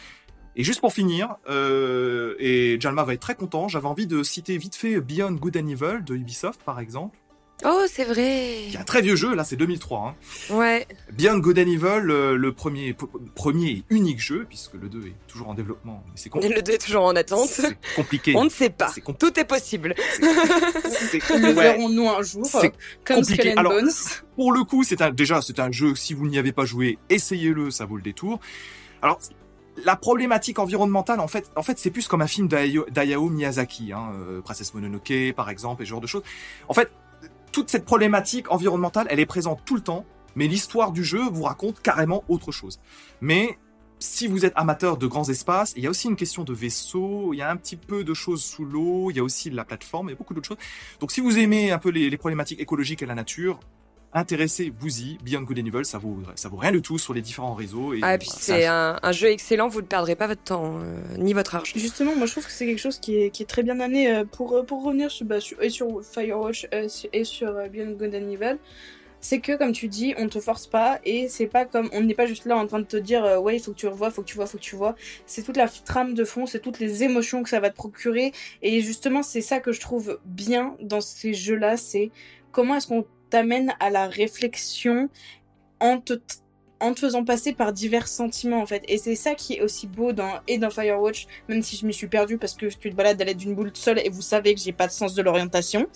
Et juste pour finir, euh, et Jalma va être très content, j'avais envie de citer vite fait Beyond Good and Evil de Ubisoft, par exemple. Oh, c'est vrai. Il y a un très vieux jeu, là, c'est 2003. Hein. Ouais. Beyond Good and Evil, le, le premier, premier et unique jeu, puisque le 2 est toujours en développement. Mais c'est Le 2 est toujours en attente. C'est compliqué. On ne sait pas. Est Tout est possible. C'est Le verrons-nous un jour. C'est comme compliqué. Alors, Bones. pour le coup, c'est un, déjà, c'est un jeu, si vous n'y avez pas joué, essayez-le, ça vaut le détour. Alors, la problématique environnementale, en fait, en fait, c'est plus comme un film d'Ayao Miyazaki, hein, euh, Princesse Mononoke, par exemple, et ce genre de choses. En fait, toute cette problématique environnementale, elle est présente tout le temps, mais l'histoire du jeu vous raconte carrément autre chose. Mais si vous êtes amateur de grands espaces, il y a aussi une question de vaisseau, il y a un petit peu de choses sous l'eau, il y a aussi la plateforme, et beaucoup d'autres choses. Donc si vous aimez un peu les, les problématiques écologiques et la nature, intéressez-vous-y. Beyond Good and Evil, ça vaut, ça vaut rien du tout sur les différents réseaux. Et ah, et puis voilà, c'est un, un, jeu excellent, vous ne perdrez pas votre temps, euh, ni votre argent. Justement, moi je trouve que c'est quelque chose qui est, qui est très bien amené euh, pour, pour revenir sur, bah, sur, et sur Firewatch euh, et sur Beyond Good and Evil. C'est que, comme tu dis, on te force pas et c'est pas comme. On n'est pas juste là en train de te dire, euh, ouais, il faut que tu revois, faut que tu vois, faut que tu vois. C'est toute la trame de fond, c'est toutes les émotions que ça va te procurer. Et justement, c'est ça que je trouve bien dans ces jeux-là, c'est comment est-ce qu'on t'amène à la réflexion en te, faisant passer par divers sentiments en fait. Et c'est ça qui est aussi beau dans, et dans Firewatch, même si je m'y suis perdue parce que tu te balades à l'aide d'une boule seule et vous savez que j'ai pas de sens de l'orientation.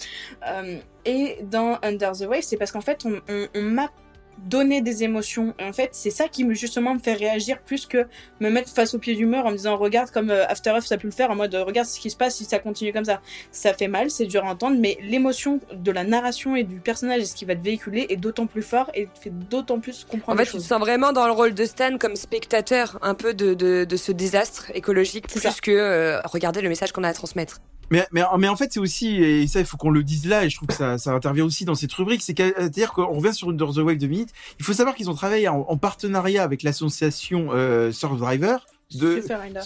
Euh, et dans Under the Wave, c'est parce qu'en fait on, on, on m'a donner des émotions. En fait, c'est ça qui me justement me fait réagir plus que me mettre face au pied du mur en me disant regarde comme euh, After Earth ça a pu le faire en mode regarde ce qui se passe si ça continue comme ça. Ça fait mal, c'est dur à entendre, mais l'émotion de la narration et du personnage et ce qui va te véhiculer est d'autant plus fort et fait d'autant plus comprendre. En fait, tu te sens vraiment dans le rôle de Stan comme spectateur un peu de, de, de ce désastre écologique plus ça. que euh, regarder le message qu'on a à transmettre. Mais, mais, en fait, c'est aussi, et ça, il faut qu'on le dise là, et je trouve que ça, ça intervient aussi dans cette rubrique, c'est-à-dire qu'on revient sur Under the Wave de minutes. Il faut savoir qu'ils ont travaillé en, en partenariat avec l'association euh, Survivor. De, euh,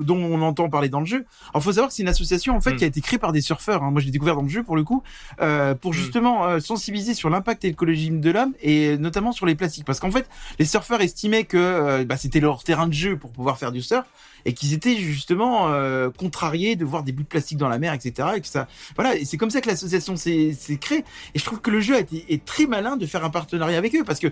dont on entend parler dans le jeu. Alors, faut savoir que c'est une association en fait Mm. qui a été créée par des surfeurs. hein. Moi, je l'ai découvert dans le jeu pour le coup, euh, pour Mm. justement euh, sensibiliser sur l'impact écologique de l'homme et notamment sur les plastiques. Parce qu'en fait, les surfeurs estimaient que euh, bah, c'était leur terrain de jeu pour pouvoir faire du surf et qu'ils étaient justement euh, contrariés de voir des bouts de plastique dans la mer, etc. Et que ça, voilà. Et c'est comme ça que l'association s'est s'est créée. Et je trouve que le jeu a été est très malin de faire un partenariat avec eux parce que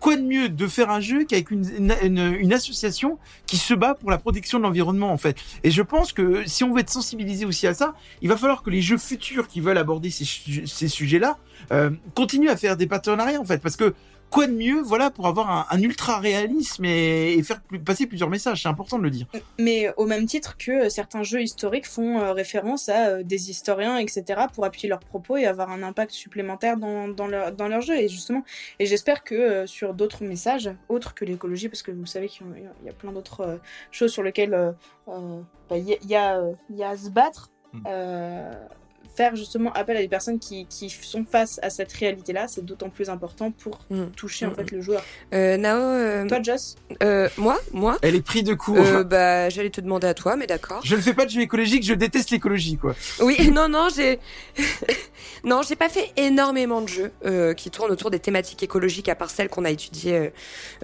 quoi de mieux de faire un jeu qu'avec une, association qui se bat pour la protection de l'environnement en fait. Et je pense que si on veut être sensibilisé aussi à ça, il va falloir que les jeux futurs qui veulent aborder ces, ces sujets-là euh, continuent à faire des partenariats en fait, parce que quoi de mieux, voilà, pour avoir un, un ultra réalisme et, et faire plus- passer plusieurs messages. C'est important de le dire. Mais au même titre que euh, certains jeux historiques font euh, référence à euh, des historiens, etc., pour appuyer leurs propos et avoir un impact supplémentaire dans, dans, leur, dans leur jeu. Et justement, et j'espère que sur d'autres messages, autres que l'écologie, parce que vous savez qu'il y a- plein d'autres choses sur lesquelles euh, euh, bah, il y, a- il y, a, il y a à se battre, Mm. euh, faire justement appel à des personnes qui, qui sont face à cette réalité-là, c'est d'autant plus important pour Mm. toucher en Mm, fait le joueur. Euh, Nao, euh, Toi, Joss euh, moi, moi, Elle est prise de court. euh, bah, j'allais te demander à toi, mais d'accord. Je ne fais pas de jeu écologique, je déteste l'écologie, quoi. Oui, non, non, j'ai, non, j'ai pas fait énormément de jeux euh, qui tournent autour des thématiques écologiques à part celles qu'on a étudiées, euh,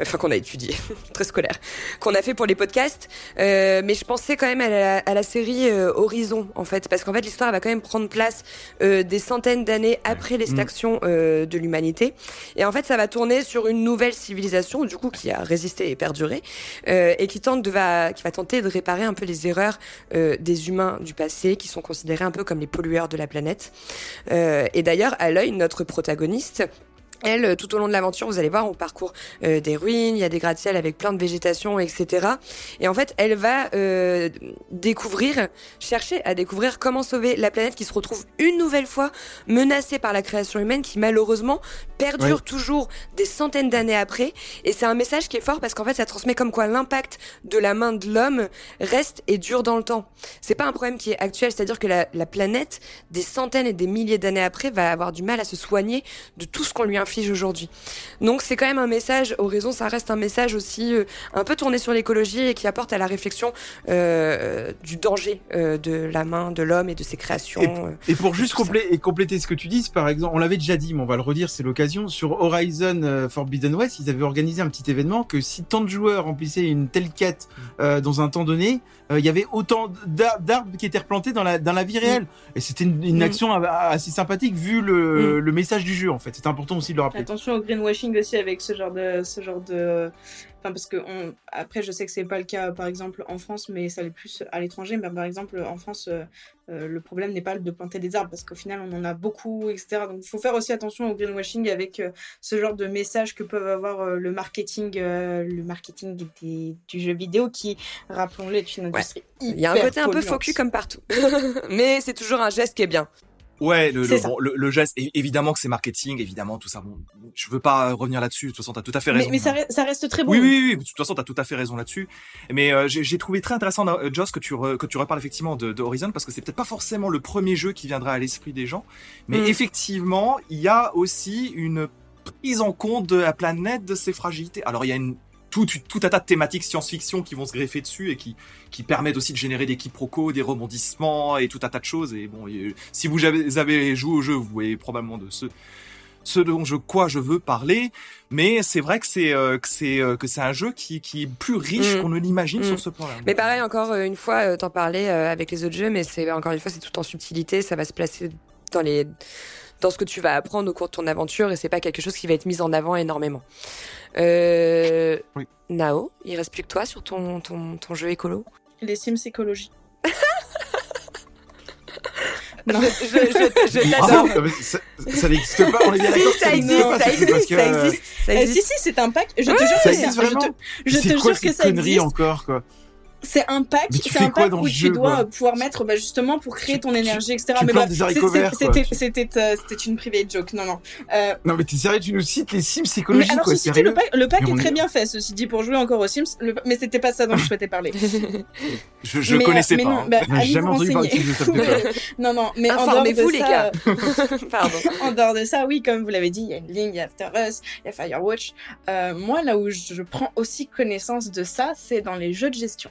enfin qu'on a étudiées, très scolaire, qu'on a fait pour les podcasts. Euh, mais je pensais quand même à la, à la série euh, Horizon, en fait, parce qu'en fait l'histoire va quand même prendre place euh, des centaines d'années après l'extinction euh, de l'humanité, et en fait ça va tourner sur une nouvelle civilisation, du coup qui a résisté et perduré, euh, et qui tente de va, qui va tenter de réparer un peu les erreurs des humains du passé qui sont considérés un peu comme les pollueurs de la planète. Et d'ailleurs, à l'œil, notre protagoniste, elle, euh, tout au long de l'aventure, vous allez voir, on parcourt euh, des ruines, il y a des gratte-ciels avec plein de végétation, etc. Et en fait, elle va euh, découvrir, chercher à découvrir comment sauver la planète qui se retrouve une nouvelle fois menacée par la création humaine qui malheureusement perdure toujours des centaines d'années après. Et c'est un message qui est fort parce qu'en fait, ça transmet comme quoi l'impact de la main de l'homme reste et dure dans le temps. C'est pas un problème qui est actuel, c'est-à-dire que la, la planète, des centaines et des milliers d'années après, va avoir du mal à se soigner de tout ce qu'on lui inflige aujourd'hui. Donc c'est quand même un message, Horizon, ça reste un message aussi euh, un peu tourné sur l'écologie et qui apporte à la réflexion euh, du danger euh, de la main de l'homme et de ses créations. euh. Et pour juste complé- et compléter ce que tu dis, par exemple, on l'avait déjà dit, mais on va le redire, c'est l'occasion. Sur Horizon Forbidden West, ils avaient organisé un petit événement que si tant de joueurs remplissaient une telle quête euh, dans un temps donné, euh, il y avait autant d'ar- d'arbres qui étaient replantés dans la dans la vie réelle. Et c'était une, une Mm. action a- assez sympathique vu le, le message du jeu en fait. C'est important aussi de le rappeler. Attention au greenwashing aussi avec ce genre de ce genre de enfin parce que on... après je sais que c'est pas le cas par exemple en France mais ça l'est plus à l'étranger mais par exemple en France euh, euh, le problème n'est pas de planter des arbres parce qu'au final on en a beaucoup etc donc il faut faire aussi attention au greenwashing avec euh, ce genre de messages que peuvent avoir euh, le marketing euh, le marketing des- du jeu vidéo qui rappelons-le est une industrie Il y a un côté un peu faux cul comme partout. Mais c'est toujours un geste qui est bien. Ouais, le, le, bon, le, le geste, évidemment que c'est marketing, évidemment tout ça. Bon, je veux pas revenir là-dessus. De toute façon, t'as tout à fait raison. mais ça, ça reste très bon Oui, oui, oui, de toute façon, t'as tout à fait raison là-dessus. Mais euh, j'ai j'ai trouvé très intéressant, euh, Joss, que tu re- que tu reparles effectivement de, de Horizon, parce que c'est peut-être pas forcément le premier jeu qui viendra à l'esprit des gens, mais Mm. effectivement, il y a aussi une prise en compte de la planète, de ses fragilités. Alors, il y a une tout, tout un tas de thématiques science-fiction qui vont se greffer dessus et qui, qui permettent aussi de générer des quiproquos, des rebondissements et tout un tas de choses. Et bon, et, si vous avez, avez joué au jeu, vous voyez probablement de ce, ce dont je quoi je veux parler, mais c'est vrai que c'est euh, que c'est euh, que c'est un jeu qui qui est plus riche Mm. qu'on ne l'imagine Mm. sur ce plan-là. Mais pareil, encore euh, une fois, euh, t'en parlais euh, avec les autres jeux, mais c'est encore une fois, c'est tout en subtilité, ça va se placer dans les dans ce que tu vas apprendre au cours de ton aventure et c'est pas quelque chose qui va être mis en avant énormément. Euh, Oui. Nao, il reste plus que toi sur ton, ton, ton jeu écolo les Sims écologie Je, Non. je, je, je Ah t'adore. ça ça n'existe pas. On est bien d'accord. ça existe, ça c'est parce existe, que, ça existe, ça si, si, c'est un pack. Je te jure Ça que c'est existe je te- vraiment Je C'est te quoi jure que ça existe. encore quoi? C'est un pack, c'est un où tu jeu, dois pouvoir mettre bah, justement pour créer Tu- ton énergie, etc. tu Mais c'était euh, c'était une private joke. Non non. Euh, Non mais t'es sérieux, tu nous cites les Sims écologiques alors quoi, ceci dit, sérieux le pack, le pack Mais est très est- bien fait. Ceci dit, pour jouer encore aux Sims, le- mais c'était pas ça dont je souhaitais parler. Je, je mais, connaissais mais pas. non, J'ai allez jamais vous entendu parler de. Non non, mais en dehors de ça, gars. Pardon. en dehors de ça, oui, comme vous l'avez dit, il y a une ligne, il y a After Us, il y a Firewatch. Euh, moi, là où je prends aussi connaissance de ça, c'est dans les jeux de gestion.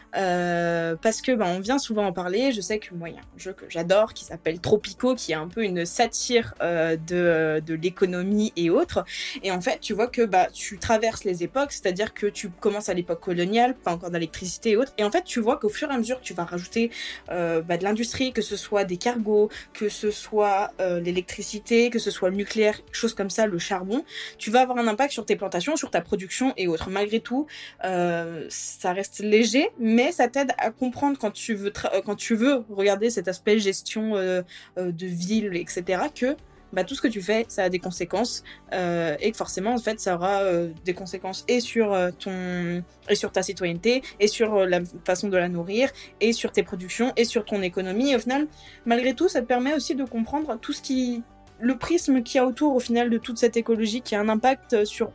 euh, parce que bah, on vient souvent en parler. Je sais que moi, il y a un jeu que j'adore qui s'appelle Tropico, qui est un peu une satire euh, de, de l'économie et autres. Et en fait, tu vois que bah, tu traverses les époques, c'est-à-dire que tu commences à l'époque coloniale, pas encore d'électricité et autres. Et en fait, tu vois qu'au fur et à mesure que tu vas rajouter euh, bah, de l'industrie, que ce soit des cargos, que ce soit euh, l'électricité, que ce soit le nucléaire, choses comme ça, le charbon, tu vas avoir un impact sur tes plantations, sur ta production et autres. Malgré tout, euh, ça reste léger, mais ça t'aide à comprendre quand tu veux euh, quand tu veux regarder cet aspect gestion euh, euh, de ville, etc. Que bah, tout ce que tu fais, ça a des conséquences et que forcément, en fait, ça aura des conséquences et sur ton et sur ta citoyenneté et sur la façon de la nourrir et sur tes productions et sur ton économie. Et au final, malgré tout, ça te permet aussi de comprendre tout ce qui le prisme qu'il y a autour au final de toute cette écologie qui a un impact sur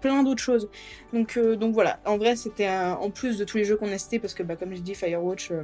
plein d'autres choses. Donc, euh, donc voilà, en vrai, c'était en plus de tous les jeux qu'on a cités, parce que bah, comme je dis, Firewatch, euh,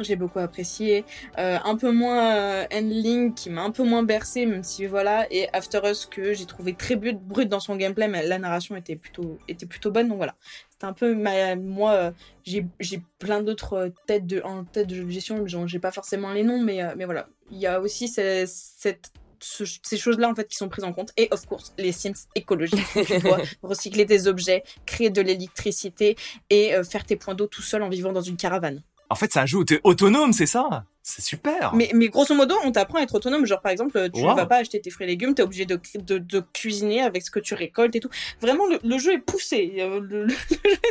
j'ai beaucoup apprécié. Euh, un peu moins Endling, qui m'a un peu moins bercé, même si voilà, et After Us, que j'ai trouvé très brut, dans son gameplay, mais la narration était plutôt, était plutôt bonne, donc voilà. C'était un peu ma, moi, j'ai j'ai plein d'autres têtes de, en tête de jeux de gestion, j'ai pas forcément les noms, mais, mais voilà. Il y a aussi ce- cette ce- ces choses-là en fait qui sont prises en compte. Et of course les Sims écologiques. Tu dois recycler tes objets créer de l'électricité et euh, faire tes points d'eau tout seul en vivant dans une caravane. En fait, c'est un jeu où t'es autonome, c'est ça? C'est super. mais, mais grosso modo on t'apprend à être autonome genre par exemple tu Wow. vas pas acheter tes fruits et légumes t'es obligé de, de, de cuisiner avec ce que tu récoltes et tout vraiment le, le jeu est poussé Euh, le, le jeu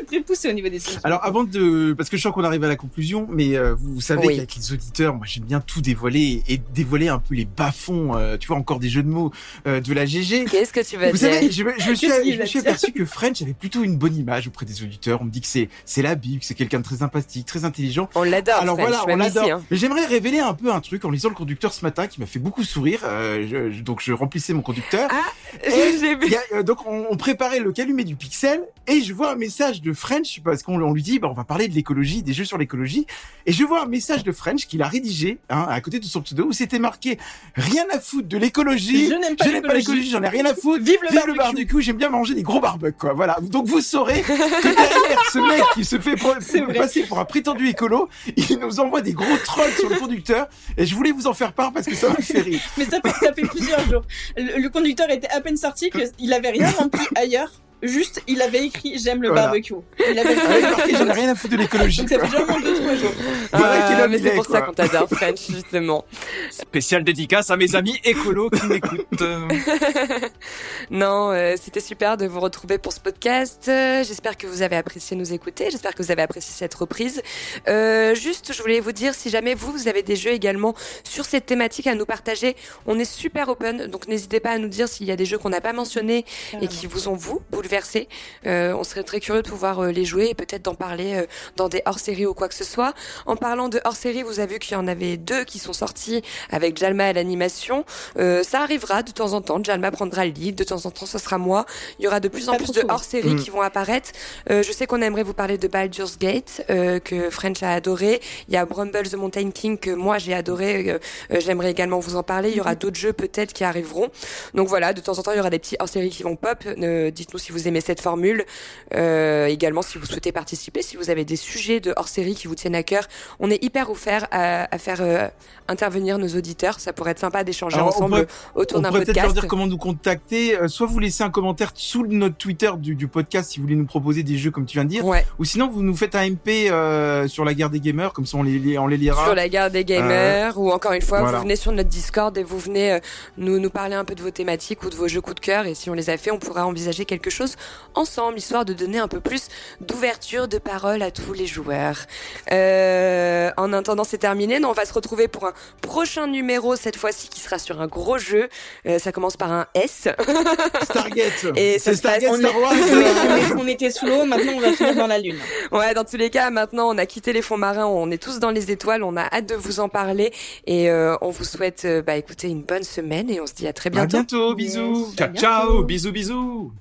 est très poussé au niveau des Sims Alors avant de, parce que je sens qu'on arrive à la conclusion, mais euh, vous, vous savez Oui. qu'avec les auditeurs, moi j'aime bien tout dévoiler et dévoiler un peu les bas-fonds, euh, tu vois encore des jeux de mots euh, de la GG. Qu'est-ce que tu vas Vous dire savez, je, me- je me suis, je me suis aperçu que French avait plutôt une bonne image auprès des auditeurs. On me dit que c'est c'est la Bible, que c'est quelqu'un de très sympathique, très intelligent. On l'adore. Alors French, voilà, on l'adore. hein. Mais j'aimerais révéler un peu un truc en lisant le conducteur ce matin qui m'a fait beaucoup sourire. Euh, je- donc je remplissais mon conducteur. Ah, Et vu. a, euh, donc on, on préparait le calumet du pixel et je vois un message de French parce qu'on on lui dit bah on va parler de l'écologie, des jeux sur l'écologie et je vois un message de French qu'il a rédigé hein, à côté de son pseudo où c'était marqué rien à foutre de l'écologie. Je n'aime pas l'écologie. j'en ai rien à foutre. Vive le Vive le barbecue. barbecue, j'aime bien manger des gros barbecues quoi. Voilà. Donc vous saurez que derrière ce mec qui se fait passer pour un prétendu écolo, il nous envoie des gros trolls sur le conducteur et je voulais vous en faire part parce que ça m'a fait rire. Mais ça fait, ça fait plusieurs jours. Le, conducteur était à peine sorti qu'il avait rien rempli ailleurs. Juste, il avait écrit j'aime le Voilà. barbecue. Il avait Avec marqué, j'en ai rien à foutre de l'écologie. Donc ça fait vraiment deux trois jours. Voilà quel Ah, mais c'est est, pour quoi. ça qu'on t'adore, French, justement. Spécial dédicace à mes amis écolos qui m'écoutent. Non, euh, c'était super de vous retrouver pour ce podcast. Euh, J'espère que vous avez apprécié nous écouter. J'espère que vous avez apprécié cette reprise. Euh, juste, je voulais vous dire, si jamais vous, vous avez des jeux également sur cette thématique à nous partager, on est super open. Donc n'hésitez pas à nous dire s'il y a des jeux qu'on n'a pas mentionnés et qui vous ont, vous, bouleversé. Euh, on serait très curieux de pouvoir euh, les jouer et peut-être d'en parler euh, dans des hors-séries ou quoi que ce soit. En parlant de hors-série, vous avez vu qu'il y en avait deux qui sont sortis avec Jalma à l'animation. Euh, ça arrivera de temps en temps. Jalma prendra le lead. De temps en temps, ce sera moi. Il y aura de plus en plus de hors-séries Mm. qui vont apparaître. Euh, je sais qu'on aimerait vous parler de Baldur's Gate, euh, que French a adoré. Il y a Brumble the Mountain King que moi j'ai adoré. J'aimerais également vous en parler. Il y aura d'autres jeux peut-être qui arriveront. Donc voilà, de temps en temps, il y aura des petits hors-séries qui vont pop. Euh, Dites-nous si vous aimez cette formule. Euh, également, si vous souhaitez participer, si vous avez des sujets de hors-série qui vous tiennent à cœur, on est hyper ouvert à, à faire euh, intervenir nos auditeurs. Ça pourrait être sympa d'échanger on ensemble pourrait- autour On d'un pourrait peut-être leur podcast. dire comment nous contacter. Euh, soit vous laissez un commentaire sous notre Twitter du, du podcast si vous voulez nous proposer des jeux comme tu viens de dire. Ouais, Ou sinon vous nous faites un MP euh, sur la guerre des gamers, comme ça on les, on les lira. sur la guerre des gamers ou encore une fois voilà. vous venez sur notre Discord et vous venez euh, nous nous parler un peu de vos thématiques ou de vos jeux coup de cœur et si on les a fait on pourra envisager quelque chose ensemble histoire de donner un peu plus d'ouverture de parole à tous les joueurs. Euh, en attendant c'est terminé, non, on va se retrouver pour un prochain numéro cette fois-ci qui sera sur un gros jeu. Euh, ça commence par un S. Stargate. Et ça passe- Stargate On, Star Wars. on est- on était sous l'eau, maintenant on va finir dans la lune. Ouais, dans tous les cas, maintenant on a quitté les fonds marins, on est tous dans les étoiles, on a hâte de vous en parler et euh, on vous souhaite bah écoutez une bonne semaine et on se dit à très À bientôt. bientôt, bisous. Yes. Ciao, bientôt. ciao, bisous, bisous.